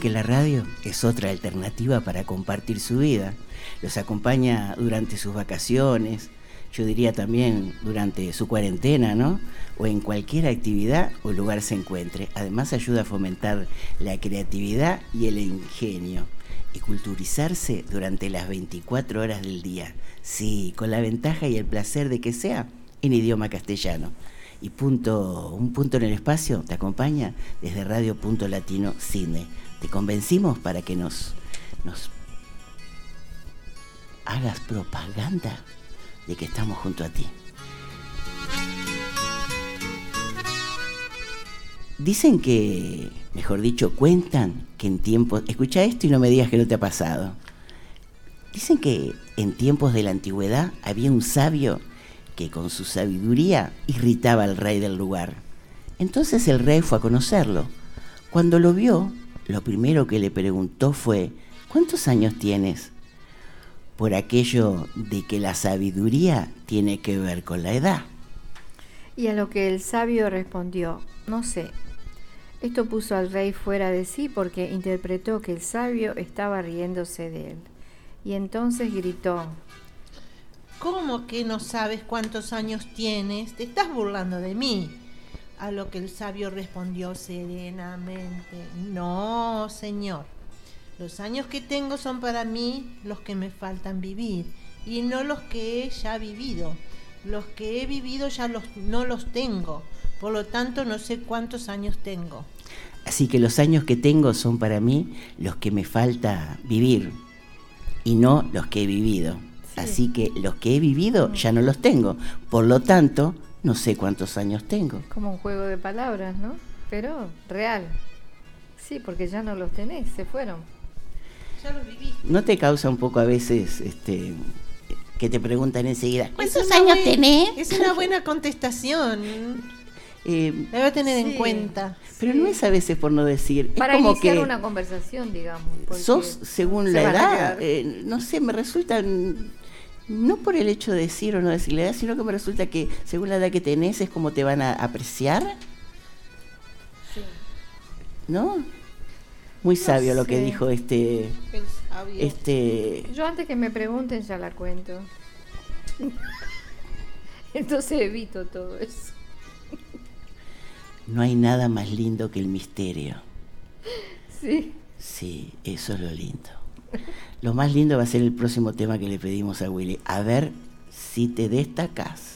Que la radio es otra alternativa para compartir su vida. Los acompaña durante sus vacaciones, yo diría también durante su cuarentena, ¿no? O en cualquier actividad o lugar se encuentre. Además ayuda a fomentar la creatividad y el ingenio y culturizarse durante las 24 horas del día. Sí, con la ventaja y el placer de que sea en idioma castellano. Y punto, un punto en el espacio te acompaña desde Radio Punto Latino Cine. Te convencimos para que nos, nos hagas propaganda de que estamos junto a ti. Dicen que, mejor dicho, cuentan que en tiempos, escucha esto y no me digas que no te ha pasado. Dicen que en tiempos de la antigüedad había un sabio que con su sabiduría irritaba al rey del lugar. Entonces el rey fue a conocerlo. Cuando lo vio, lo primero que le preguntó fue, ¿cuántos años tienes? Por aquello de que la sabiduría tiene que ver con la edad. Y a lo que el sabio respondió, no sé. Esto puso al rey fuera de sí porque interpretó que el sabio estaba riéndose de él. Y entonces gritó, ¿Cómo que no sabes cuántos años tienes? Te estás burlando de mí. A lo que el sabio respondió serenamente, no, señor. Los años que tengo son para mí los que me faltan vivir y no los que he ya vivido. Los que he vivido ya los, no los tengo. Por lo tanto, no sé cuántos años tengo. Así que los años que tengo son para mí los que me falta vivir y no los que he vivido. Así que los que he vivido ya no los tengo. Por lo tanto, no sé cuántos años tengo. como un juego de palabras, ¿no? Pero real. Sí, porque ya no los tenés, se fueron. Ya los viviste. ¿No te causa un poco a veces este que te preguntan enseguida, ¿cuántos Es una años buen- tenés? Es una buena contestación. Eh, La voy a tener en cuenta. pero no es a veces por no decir, es Para como iniciar que una conversación, digamos. sos según se la edad, eh, no sé, me resulta mm, no por el hecho de decir o no decir la edad, sino que me resulta que según la edad que tenés es como te van a apreciar, Sí. ¿no? Muy sabio lo que dijo este El sabio. este Yo antes que me pregunten ya la cuento. Entonces evito todo eso. no hay nada más lindo que el misterio. Sí. Sí, eso es lo lindo. Lo más lindo va a ser el próximo tema que le pedimos a Willy. A ver si te destacas.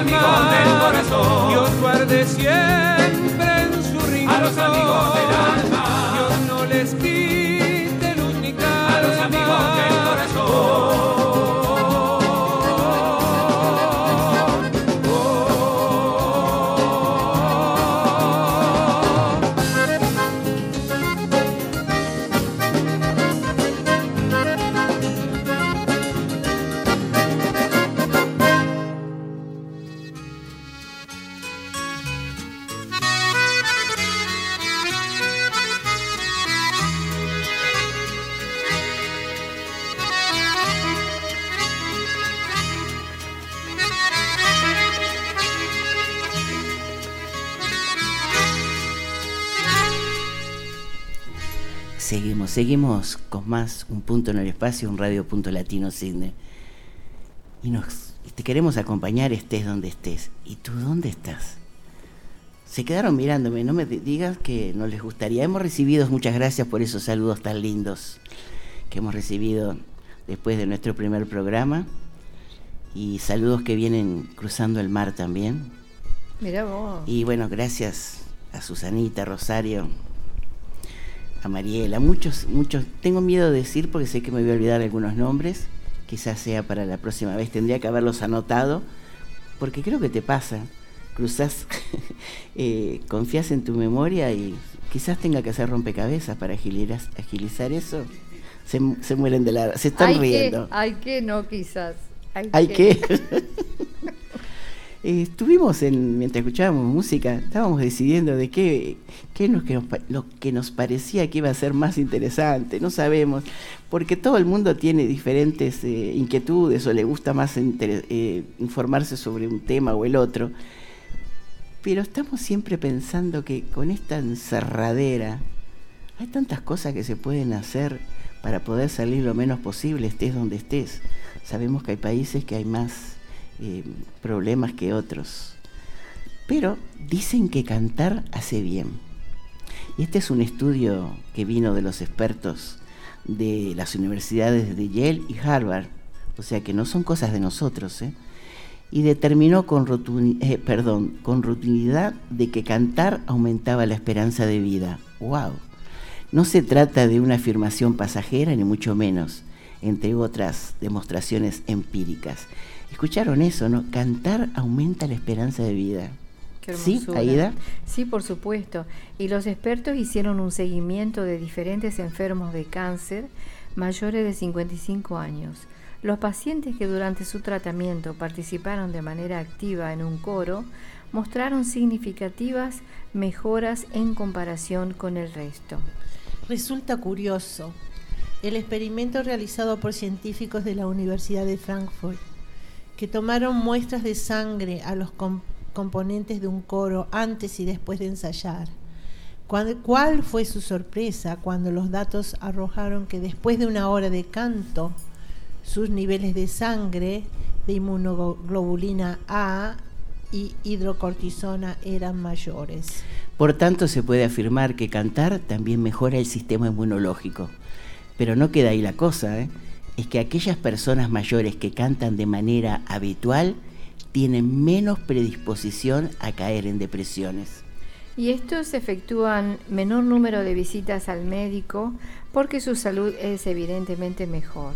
amigos del corazón. Dios guarde siempre en su rincón a los amigos del alma. Dios no les quite Seguimos, con más Un Punto en el Espacio, un Radio Punto Latino Sydney. Y, nos, y te queremos acompañar estés donde estés. ¿Y tú dónde estás? Se quedaron mirándome, no me digas que no les gustaría. Hemos recibido, muchas gracias por esos saludos tan lindos que hemos recibido después de nuestro primer programa. Y saludos que vienen cruzando el mar también. Mira vos. Y bueno, gracias a Susanita, Rosario, a Mariela, muchos, muchos. Tengo miedo de decir porque sé que me voy a olvidar algunos nombres. Quizás sea para la próxima vez. Tendría que haberlos anotado porque creo que te pasa. Cruzás, eh, confías en tu memoria y quizás tenga que hacer rompecabezas para agilizar, agilizar eso. Se, se, mueren de la... Se están hay riendo. Que, hay que, no quizás. Hay, hay que. que. Eh, estuvimos en, mientras escuchábamos música, estábamos decidiendo de qué, qué es lo que, nos, lo que nos parecía que iba a ser más interesante, no sabemos, porque todo el mundo tiene diferentes eh, inquietudes o le gusta más eh, informarse sobre un tema o el otro, pero estamos siempre pensando que con esta encerradera hay tantas cosas que se pueden hacer para poder salir lo menos posible, estés donde estés. Sabemos que hay países que hay más eh, problemas que otros. Pero dicen que cantar hace bien. Y este es un estudio que vino de los expertos de las universidades de Yale y Harvard, o sea que no son cosas de nosotros, ¿eh? y determinó con, eh, perdón, con rutinidad de que cantar aumentaba la esperanza de vida. ¡Wow! No se trata de una afirmación pasajera, ni mucho menos, entre otras demostraciones empíricas. Escucharon eso, ¿no? Cantar aumenta la esperanza de vida. ¿Sí, Aida? Sí, por supuesto. Y los expertos hicieron un seguimiento de diferentes enfermos de cáncer mayores de 55 años. Los pacientes que durante su tratamiento participaron de manera activa en un coro mostraron significativas mejoras en comparación con el resto. Resulta curioso el experimento realizado por científicos de la Universidad de Frankfurt que tomaron muestras de sangre a los componentes de un coro antes y después de ensayar. ¿Cuál fue su sorpresa cuando los datos arrojaron que después de una hora de canto, sus niveles de sangre de inmunoglobulina A y hidrocortisona eran mayores? Por tanto, se puede afirmar que cantar también mejora el sistema inmunológico. Pero no queda ahí la cosa, ¿eh? Es que aquellas personas mayores que cantan de manera habitual tienen menos predisposición a caer en depresiones. Y estos efectúan menor número de visitas al médico porque su salud es evidentemente mejor.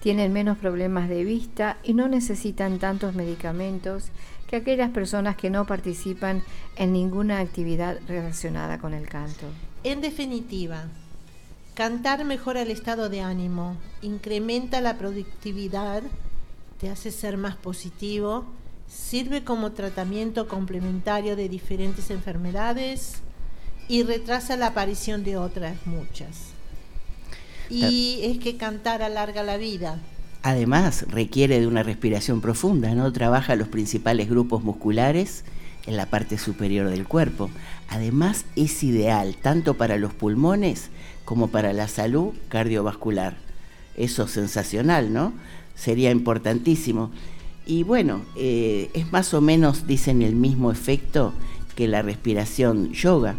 Tienen menos problemas de vista y no necesitan tantos medicamentos que aquellas personas que no participan en ninguna actividad relacionada con el canto. En definitiva, Cantar mejora el estado de ánimo, incrementa la productividad, te hace ser más positivo, sirve como tratamiento complementario de diferentes enfermedades y retrasa la aparición de otras muchas. Y es que cantar alarga la vida. Además, requiere de una respiración profunda, ¿no? Trabaja los principales grupos musculares en la parte superior del cuerpo. Además, es ideal tanto para los pulmones como para la salud cardiovascular. Eso es sensacional, ¿no? Sería importantísimo. Y bueno, eh, es más o menos, dicen, el mismo efecto que la respiración yoga,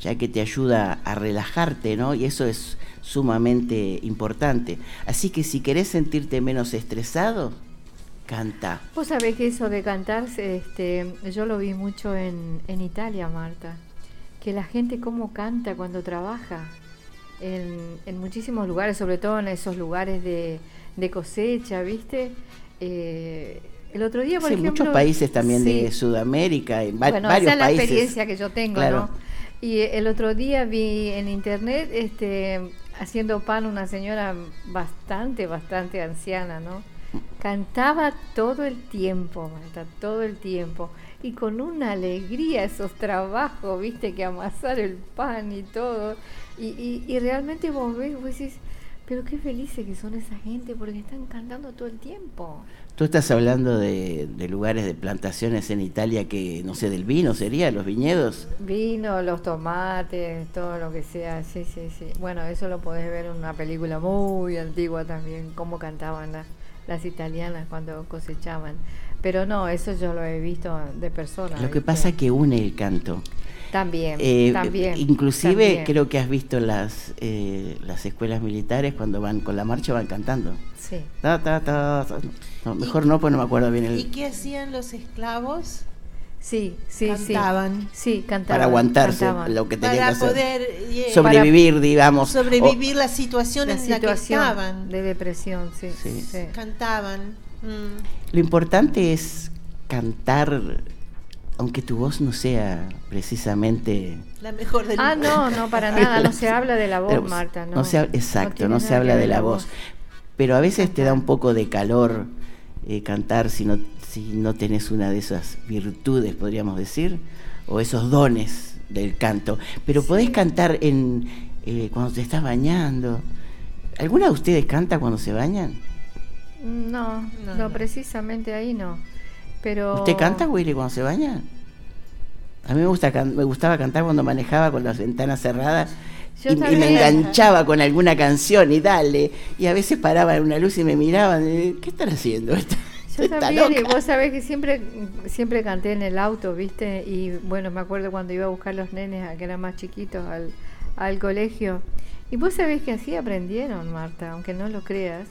ya que te ayuda a relajarte, ¿no? Y eso es sumamente importante. Así que si querés sentirte menos estresado, canta. Vos sabés que eso de cantar, este, yo lo vi mucho en, en Italia, Marta, que la gente cómo canta cuando trabaja en, muchísimos lugares, sobre todo en esos lugares de, cosecha, ¿viste? Eh, el otro día, por sí, ejemplo, muchos países también de Sudamérica, en bueno, varios esa es la experiencia que yo tengo, ¿no? Y el otro día vi en internet este haciendo pan una señora bastante, bastante anciana, ¿no? Cantaba todo el tiempo, todo el tiempo. Y con una alegría esos trabajos, viste, que amasar el pan y todo. Y, y, realmente vos ves, vos decís, pero qué felices que son esa gente porque están cantando todo el tiempo. Tú estás hablando de, lugares de plantaciones en Italia que, no sé, del vino sería, los viñedos. Vino, los tomates, todo lo que sea, sí, sí, sí. Bueno, eso lo podés ver en una película muy antigua también, cómo cantaban las italianas cuando cosechaban. Pero no, eso yo lo he visto de personas. Lo que pasa es que une el canto. También, eh, también. Inclusive creo que has visto las eh, las escuelas militares cuando van con la marcha van cantando. Sí. mejor no, pues no me acuerdo bien el. ¿Y qué hacían los esclavos? Sí, sí, cantaban. sí. cantaban. Para aguantarse lo que tenían para poder sobrevivir, digamos. Sobrevivir la situación en la que estaban. De depresión, sí. Cantaban. Mm. Lo importante es cantar aunque tu voz no sea precisamente la mejor del Ah, no, no, para nada, no se habla de la voz, Marta, no. exacto, no, se habla de la voz. Pero a veces te da un poco de calor eh, cantar si no, si no tenés una de esas virtudes, podríamos decir, o esos dones del canto. Pero podés cantar en eh, cuando te estás bañando. ¿Alguna de ustedes canta cuando se bañan? No, no, No, no. precisamente ahí no. Pero ¿Usted canta, Willy, cuando se baña? A mí me, gusta can- me gustaba cantar cuando manejaba con las ventanas cerradas Yo y, y me enganchaba con alguna canción y dale. Y a veces paraba en una luz y me miraban. y, ¿Qué están haciendo? Esta- Yo esta también, y loca?". vos sabés que siempre, siempre canté en el auto, ¿viste? Y bueno, me acuerdo cuando iba a buscar los nenes, a que eran más chiquitos, al, al colegio. Y vos sabés que así aprendieron, Marta, aunque no lo creas.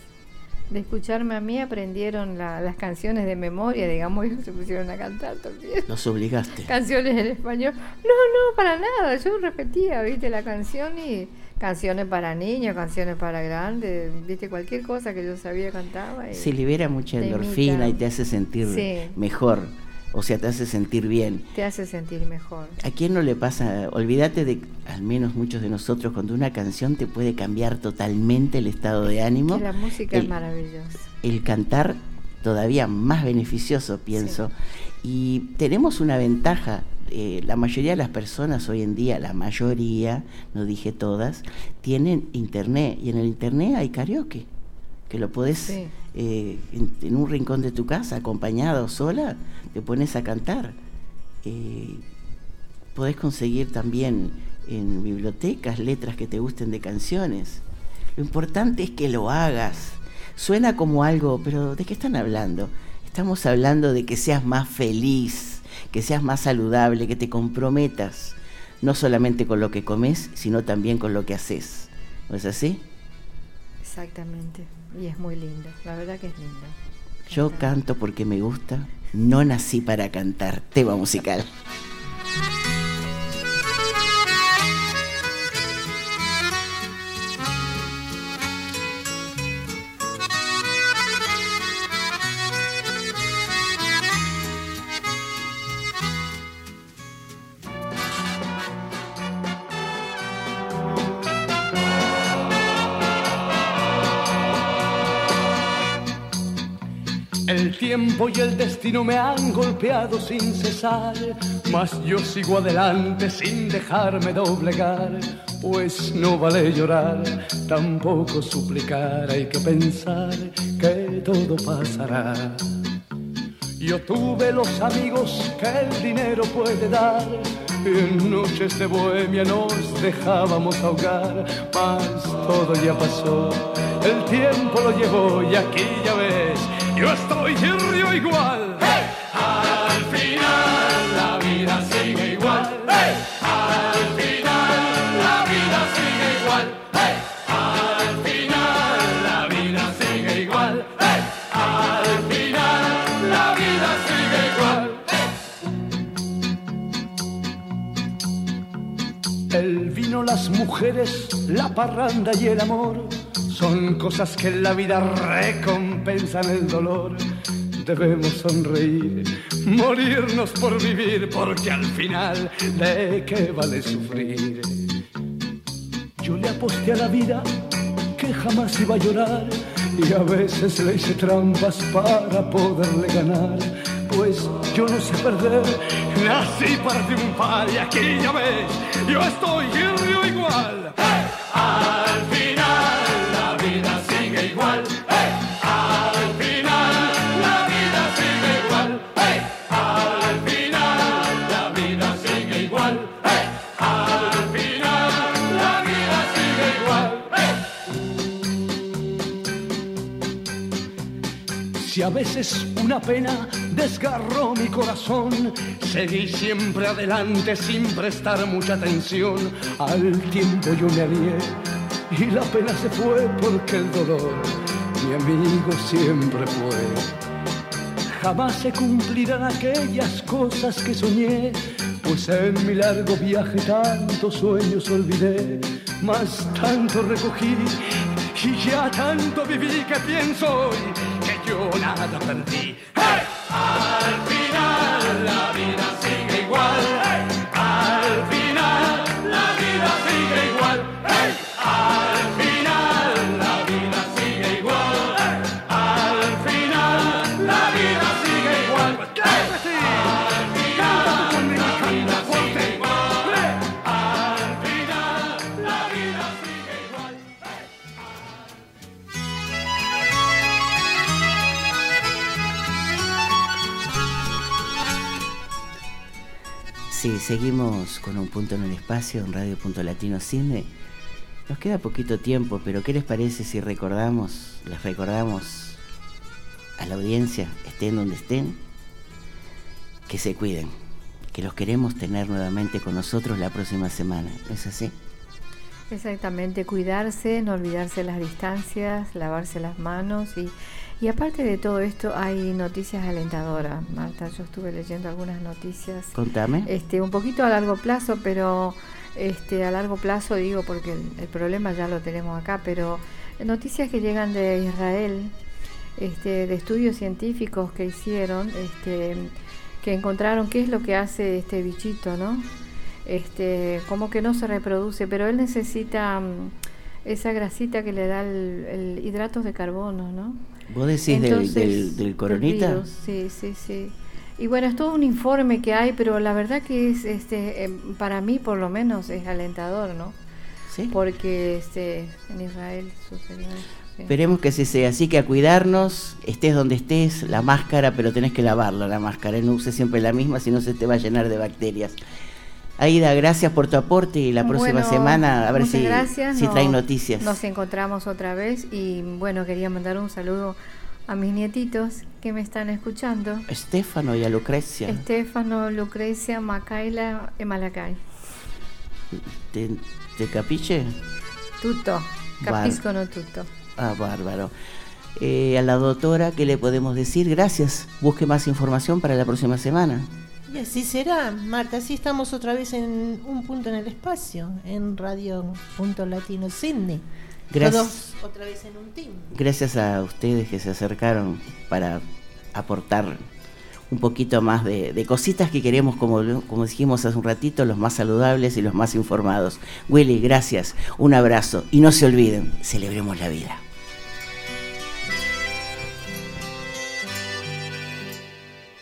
De escucharme a mí aprendieron la- las canciones de memoria, digamos, y se pusieron a cantar también. Los obligaste. Canciones en español. No, no, para nada. Yo repetía, viste, la canción y canciones para niños, canciones para grandes, viste, cualquier cosa que yo sabía cantaba. y- Se libera mucha endorfina y te hace sentir Sí. mejor. O sea, te hace sentir bien. te hace sentir mejor. ¿A quién no le pasa? Olvídate de, al menos muchos de nosotros, cuando una canción te puede cambiar totalmente el estado de ánimo. Que la música es el- maravillosa. el cantar todavía más beneficioso, pienso. Y tenemos una ventaja. eh, la mayoría de las personas hoy en día, la mayoría, no dije todas, tienen internet. Y en el internet hay karaoke, que lo podés Sí. eh, en, en un rincón de tu casa, acompañada o sola, te pones a cantar. Eh, podés conseguir también en bibliotecas letras que te gusten de canciones. Lo importante es que lo hagas. Suena como algo, pero ¿de qué están hablando? Estamos hablando de que seas más feliz, que seas más saludable, que te comprometas, no solamente con lo que comes, sino también con lo que haces. ¿No es así? Exactamente. Y es muy lindo. La verdad que es lindo. Yo canto porque me gusta, no nací para cantar. Tema musical. Tiempo y el destino me han golpeado sin cesar, mas yo sigo adelante sin dejarme doblegar, pues no vale llorar, tampoco suplicar, hay que pensar que todo pasará. Yo tuve los amigos que el dinero puede dar. En noches de bohemia nos dejábamos ahogar, mas todo ya pasó. El tiempo lo llevó y aquí ya ves, yo estoy y río igual. Al final la vida sigue igual. Al final la vida sigue igual. Al final la vida sigue igual. Al final la vida sigue igual. El vino, las mujeres, la parranda y el amor son cosas que en la vida recompensan el dolor. Debemos sonreír, morirnos por vivir, porque al final, ¿de qué vale sufrir? Yo le aposté a la vida que jamás iba a llorar y a veces le hice trampas para poderle ganar. Pues yo no sé perder, nací para triunfar y aquí ya ves, yo estoy y río igual. Al veces una pena desgarró mi corazón, seguí siempre adelante sin prestar mucha atención. Al tiempo yo me alié y la pena se fue porque el dolor mi amigo siempre fue. Jamás se cumplirán aquellas cosas que soñé, pues en mi largo viaje tantos sueños olvidé, más tanto recogí y ya tanto viví que pienso hoy yo nada perdí. ¡Hey! Seguimos con un punto en el espacio en Radio Punto Latino Cine. Nos queda poquito tiempo, pero ¿qué les parece si recordamos, les recordamos a la audiencia, estén donde estén, que se cuiden, que los queremos tener nuevamente con nosotros la próxima semana? ¿No es así? Exactamente, cuidarse, no olvidarse las distancias, lavarse las manos y, y aparte de todo esto hay noticias alentadoras. Marta, yo estuve leyendo algunas noticias. Contame. Este, un poquito a largo plazo, pero este, a largo plazo digo porque el, el problema ya lo tenemos acá, pero noticias que llegan de Israel, este, de estudios científicos que hicieron, este, que encontraron qué es lo que hace este bichito, ¿no? Este, como que no se reproduce, pero él necesita mm, esa grasita que le da el, el hidratos de carbono, ¿no? ¿Vos decís del, Entonces, del, del coronita? del virus, Sí, sí, sí. Y bueno, es todo un informe que hay, pero la verdad que es, este, em, para mí por lo menos es alentador, ¿no? ¿Sí? Porque este, en Israel sucedió eso. sí. Esperemos que así sea. Así que a cuidarnos, estés donde estés, la máscara, pero tenés que lavarla la máscara. No uses siempre la misma, si no se te va a llenar de bacterias. Aida, gracias por tu aporte y la próxima Bueno, semana a ver si, gracias. si Nos- traen noticias. Nos encontramos otra vez y bueno, quería mandar un saludo a mis nietitos que me están escuchando. Estefano y a Lucrecia. Estefano, Lucrecia, Macaila e Malacay. ¿Te, te capiche? Tutto, capisco no tutto. Ah, bárbaro. Eh, a la doctora, ¿qué le podemos decir? Gracias. Busque más información para la próxima semana. Y así será, Marta, así estamos otra vez en un punto en el espacio, en Radio Punto Latino Sydney. Gracias. Todos otra vez en un team. Gracias a ustedes que se acercaron para aportar un poquito más de, de cositas que queremos, como, como dijimos hace un ratito, los más saludables y los más informados. Willy, gracias, un abrazo y no se olviden, celebremos la vida.